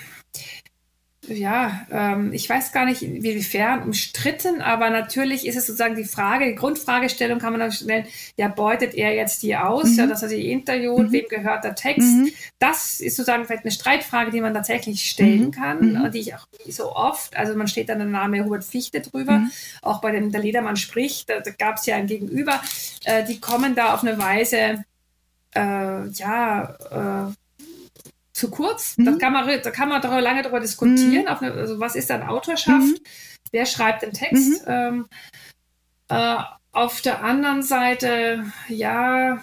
S3: ja, ähm, ich weiß gar nicht, inwiefern umstritten, aber natürlich ist es sozusagen die Frage, die Grundfragestellung kann man dann stellen, ja, beutet er jetzt die aus, mhm. ja, dass er sie interviewt, mhm. wem gehört der Text? Mhm. Das ist sozusagen vielleicht eine Streitfrage, die man tatsächlich stellen mhm. kann mhm. und die ich auch so oft, also man steht dann der Name Hubert Fichte drüber, mhm. auch bei dem der Ledermann spricht, da, da gab es ja ein Gegenüber, äh, die kommen da auf eine Weise, äh, ja, äh, zu kurz. Mhm. Da, kann man, da kann man darüber, lange darüber diskutieren. Mhm. Eine, also was ist dann Autorschaft? Mhm. Wer schreibt den Text? Mhm. Ähm, äh, auf der anderen Seite, ja,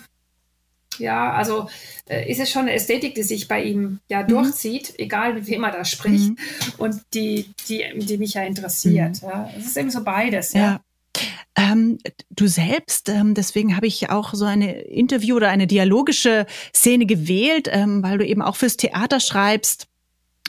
S3: ja, also äh, ist es schon eine Ästhetik, die sich bei ihm ja mhm. durchzieht, egal mit wem er da spricht mhm. und die, die, die mich ja interessiert. Ja. Es ist eben so beides, ja. ja.
S2: Ähm, du selbst, ähm, deswegen habe ich auch so eine Interview oder eine dialogische Szene gewählt, ähm, weil du eben auch fürs Theater schreibst.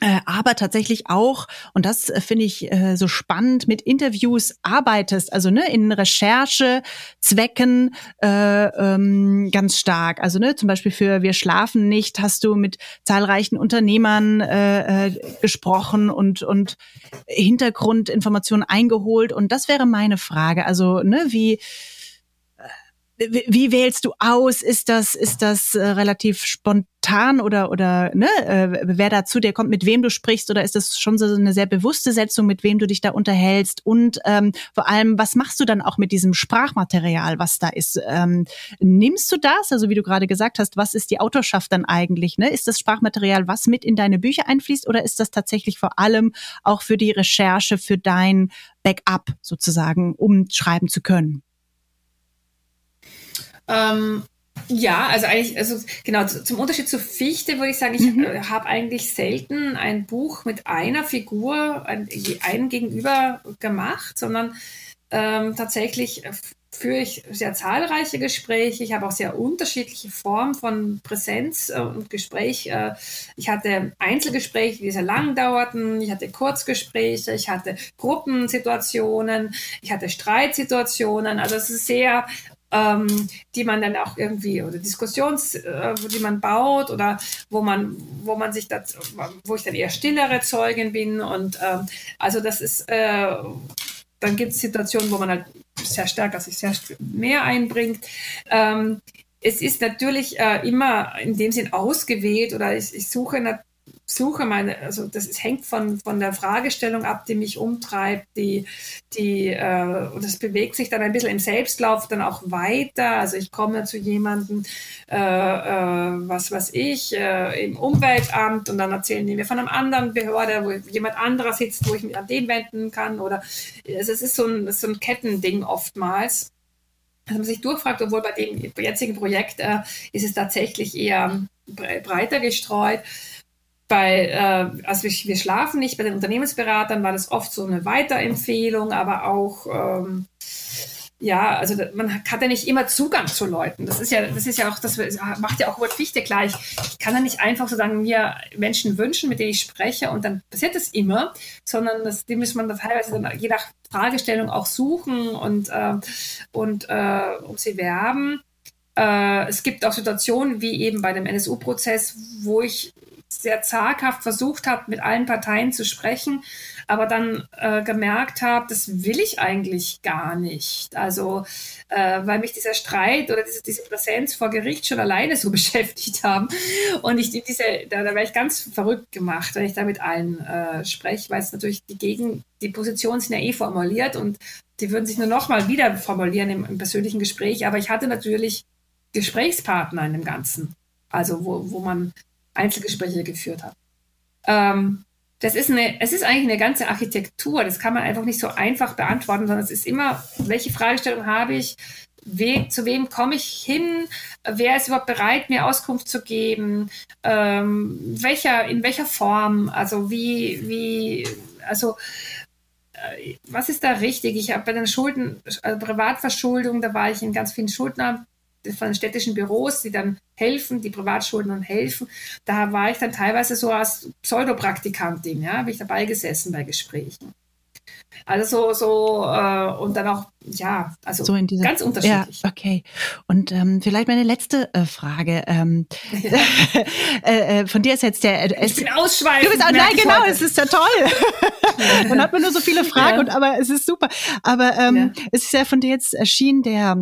S2: Äh, aber tatsächlich auch, und das äh, finde ich äh, so spannend, mit Interviews arbeitest, also ne, in Recherchezwecken äh, ähm, ganz stark. Also ne, zum Beispiel für Wir schlafen nicht hast du mit zahlreichen Unternehmern äh, äh, gesprochen und, und Hintergrundinformationen eingeholt. Und das wäre meine Frage. Also, ne, wie wie wählst du aus? Ist das ist das äh, relativ spontan oder oder ne, äh, wer dazu der kommt, mit wem du sprichst oder ist das schon so eine sehr bewusste Setzung, mit wem du dich da unterhältst und ähm, vor allem was machst du dann auch mit diesem Sprachmaterial, was da ist? Ähm, nimmst du das? Also wie du gerade gesagt hast, was ist die Autorschaft dann eigentlich? Ne? Ist das Sprachmaterial, was mit in deine Bücher einfließt oder ist das tatsächlich vor allem auch für die Recherche, für dein Backup sozusagen, um schreiben zu können?
S3: Ähm, Ja, also eigentlich, also genau, zum Unterschied zu Fichte würde ich sagen, ich mhm. Äh, habe eigentlich selten ein Buch mit einer Figur, ein, einem gegenüber gemacht, sondern ähm, tatsächlich führe ich sehr zahlreiche Gespräche. Ich habe auch sehr unterschiedliche Formen von Präsenz äh, und Gespräch. Äh, ich hatte Einzelgespräche, die sehr lang dauerten. Ich hatte Kurzgespräche. Ich hatte Gruppensituationen. Ich hatte Streitsituationen. Also es ist sehr ähm, die man dann auch irgendwie oder Diskussions, äh, die man baut oder wo man, wo man sich das, wo ich dann eher stillere Zeugin bin und ähm, also das ist, äh, dann gibt es Situationen, wo man halt sehr also sich sehr mehr einbringt. Ähm, es ist natürlich äh, immer in dem Sinn ausgewählt oder ich, ich suche suche meine, also das ist, hängt von, von der Fragestellung ab, die mich umtreibt, die, die, äh, und das bewegt sich dann ein bisschen im Selbstlauf dann auch weiter. Also ich komme zu jemandem, äh, äh, was weiß ich, äh, im Umweltamt und dann erzählen die mir von einem anderen Behörde, wo jemand anderer sitzt, wo ich mich an den wenden kann. Oder also es ist so ein, so ein Kettending oftmals. Also man sich durchfragt, obwohl bei dem jetzigen Projekt äh, ist es tatsächlich eher breiter gestreut bei, äh, also wir, wir, schlafen nicht, bei den Unternehmensberatern war das oft so eine Weiterempfehlung, aber auch, ähm, ja, also man hat ja nicht immer Zugang zu Leuten. Das ist ja, das ist ja auch, das macht ja auch Robert Fichte gleich. Ich kann ja nicht einfach so sagen, mir Menschen wünschen, mit denen ich spreche und dann passiert das immer, sondern das, die muss man dann teilweise dann je nach Fragestellung auch suchen und, äh, und äh, um sie werben. Äh, es gibt auch Situationen wie eben bei dem NSU-Prozess, wo ich sehr zaghaft versucht habe, mit allen Parteien zu sprechen, aber dann äh, gemerkt habe, das will ich eigentlich gar nicht. Also, äh, weil mich dieser Streit oder diese, diese, Präsenz vor Gericht schon alleine so beschäftigt haben. Und ich diese, da, da wäre ich ganz verrückt gemacht, wenn ich da mit allen äh, spreche, weil es natürlich die Gegen, die Positionen sind ja eh formuliert und die würden sich nur noch mal wieder formulieren im, im persönlichen Gespräch. Aber ich hatte natürlich Gesprächspartner in dem Ganzen. Also wo, wo man Einzelgespräche geführt habe. Ähm, das ist eine, es ist eigentlich eine ganze Architektur. Das kann man einfach nicht so einfach beantworten, sondern es ist immer, welche Fragestellung habe ich? We, zu wem komme ich hin? Wer ist überhaupt bereit, mir Auskunft zu geben? Ähm, welcher, in welcher Form? Also wie, wie, also äh, was ist da richtig? Ich habe bei den Schulden, also Privatverschuldung, da war ich in ganz vielen Schuldner von städtischen Büros, die dann helfen, die Privatschuldnern helfen. Da war ich dann teilweise so als Pseudopraktikantin, ja, habe ich dabei gesessen bei Gesprächen. Also so, so äh, und dann auch, ja, also so in dieser, ganz unterschiedlich.
S2: Ja, okay. Und ähm, vielleicht meine letzte äh, Frage. Ähm, ja. äh, äh von dir ist jetzt der.
S3: Äh, ich bin ausschweifend. Du bist,
S2: oh, nein, genau, es ist ja toll. Dann hat man nur so viele Fragen, ja. und, aber es ist super. Aber ähm, es ist ja von dir jetzt erschienen der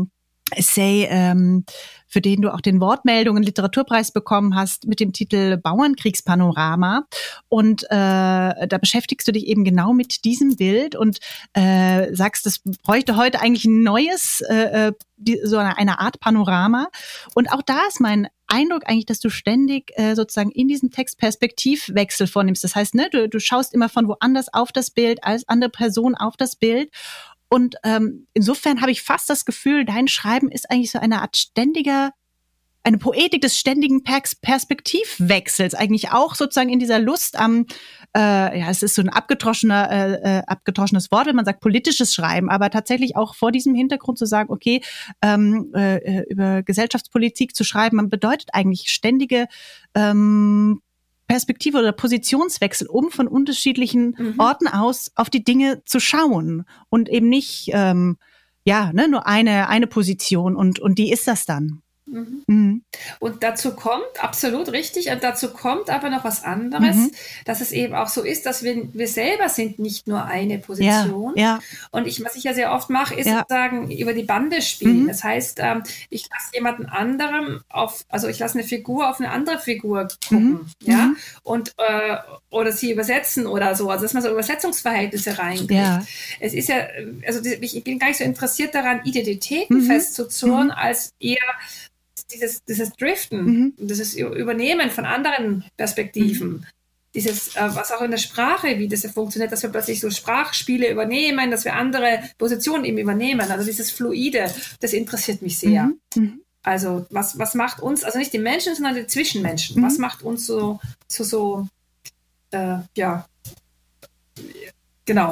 S2: Essay, ähm, für den du auch den Wortmeldungen Literaturpreis bekommen hast mit dem Titel Bauernkriegspanorama. Und äh, da beschäftigst du dich eben genau mit diesem Bild und äh, sagst, es bräuchte heute eigentlich ein neues, äh, äh die, so eine, eine Art Panorama. Und auch da ist mein Eindruck eigentlich, dass du ständig äh, sozusagen in diesem Text Perspektivwechsel vornimmst. Das heißt, ne, du, du schaust immer von woanders auf das Bild als andere Person auf das Bild. Und ähm, insofern habe ich fast das Gefühl, dein Schreiben ist eigentlich so eine Art ständiger eine Poetik des ständigen Pers Perspektivwechsels, eigentlich auch sozusagen in dieser Lust am, äh, ja, es ist so ein abgedroschener, äh, äh, abgedroschenes Wort, wenn man sagt politisches Schreiben, aber tatsächlich auch vor diesem Hintergrund zu sagen, okay, ähm, äh, über Gesellschaftspolitik zu schreiben, bedeutet eigentlich ständige ähm, Perspektive oder Positionswechsel, um von unterschiedlichen mhm. Orten aus auf die Dinge zu schauen und eben nicht ähm, ja ne, nur eine eine Position und und die ist das dann.
S3: Mhm. Mhm. Und dazu kommt, absolut richtig, und dazu kommt aber noch was anderes, mhm. dass es eben auch so ist, dass wir, wir selber sind nicht nur eine Position.
S2: Ja, ja.
S3: Und ich, was ich ja sehr oft mache, ist ja. sozusagen über die Bande spielen. Mhm. Das heißt, ähm, ich lasse jemanden anderem auf, also ich lasse eine Figur auf eine andere Figur gucken, mhm. ja, mhm. und äh, oder sie übersetzen oder so, also dass man so Übersetzungsverhältnisse reinkriegt. Ja. Es ist ja, also ich bin gar nicht so interessiert daran, Identitäten festzuzurren, als eher dieses, dieses Driften, mhm. dieses Übernehmen von anderen Perspektiven. Mhm. Dieses, äh, was auch in der Sprache, wie das ja funktioniert, dass wir plötzlich so Sprachspiele übernehmen, dass wir andere Positionen eben übernehmen. Also dieses Fluide, das interessiert mich sehr. Mhm. mhm. Also was, was macht uns, also nicht die Menschen, sondern die Zwischenmenschen, mhm. was macht uns so, so, so äh, ja, genau,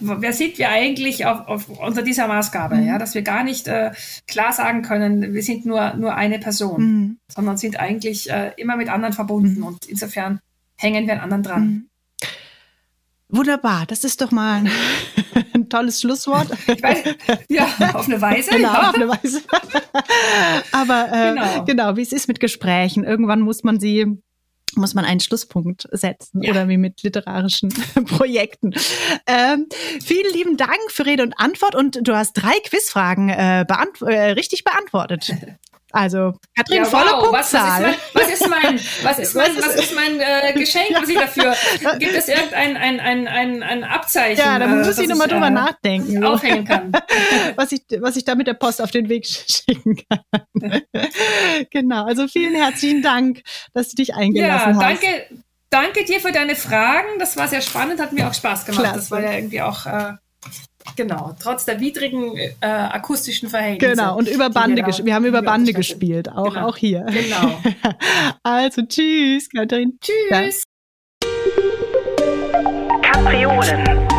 S3: wer sind wir eigentlich auf, auf, unter dieser Maßgabe, mhm. ja, dass wir gar nicht äh, klar sagen können, wir sind nur, nur eine Person, mhm. sondern sind eigentlich äh, immer mit anderen verbunden mhm. und insofern hängen wir an anderen dran. Mhm.
S2: Wunderbar, das ist doch mal ein, ein tolles Schlusswort.
S3: Weiß, ja, auf eine Weise.
S2: Genau, ja. auf eine Weise. Aber äh, genau. genau, wie es ist mit Gesprächen. Irgendwann muss man sie muss man einen Schlusspunkt setzen ja. oder wie mit literarischen Projekten. Ähm, vielen lieben Dank für Rede und Antwort und du hast drei Quizfragen äh, beant äh, richtig beantwortet. Also, Katrin, ja, volle wow.
S3: Punktzahl. Was, ist mein, was ist mein, was ist mein, äh, Geschenk, was ich dafür, gibt es irgendein ein, ein, ein, ein Abzeichen?
S2: Ja, da muss ich nochmal drüber äh, nachdenken.
S3: Aufhängen kann.
S2: was, ich, was ich da mit der Post auf den Weg schicken kann. genau, also vielen herzlichen Dank, dass du dich eingelassen
S3: ja, danke, hast. Danke dir für deine Fragen. Das war sehr spannend, hat mir auch Spaß gemacht. Klasse. Das war ja irgendwie auch äh, Genau, trotz der widrigen äh, akustischen Verhältnisse.
S2: Genau, und über Bande wir, wir haben über Bande gespielt, auch, genau. auch hier.
S3: Genau.
S2: also tschüss, Katrin.
S3: Tschüss.
S1: Ja. Kapriolen.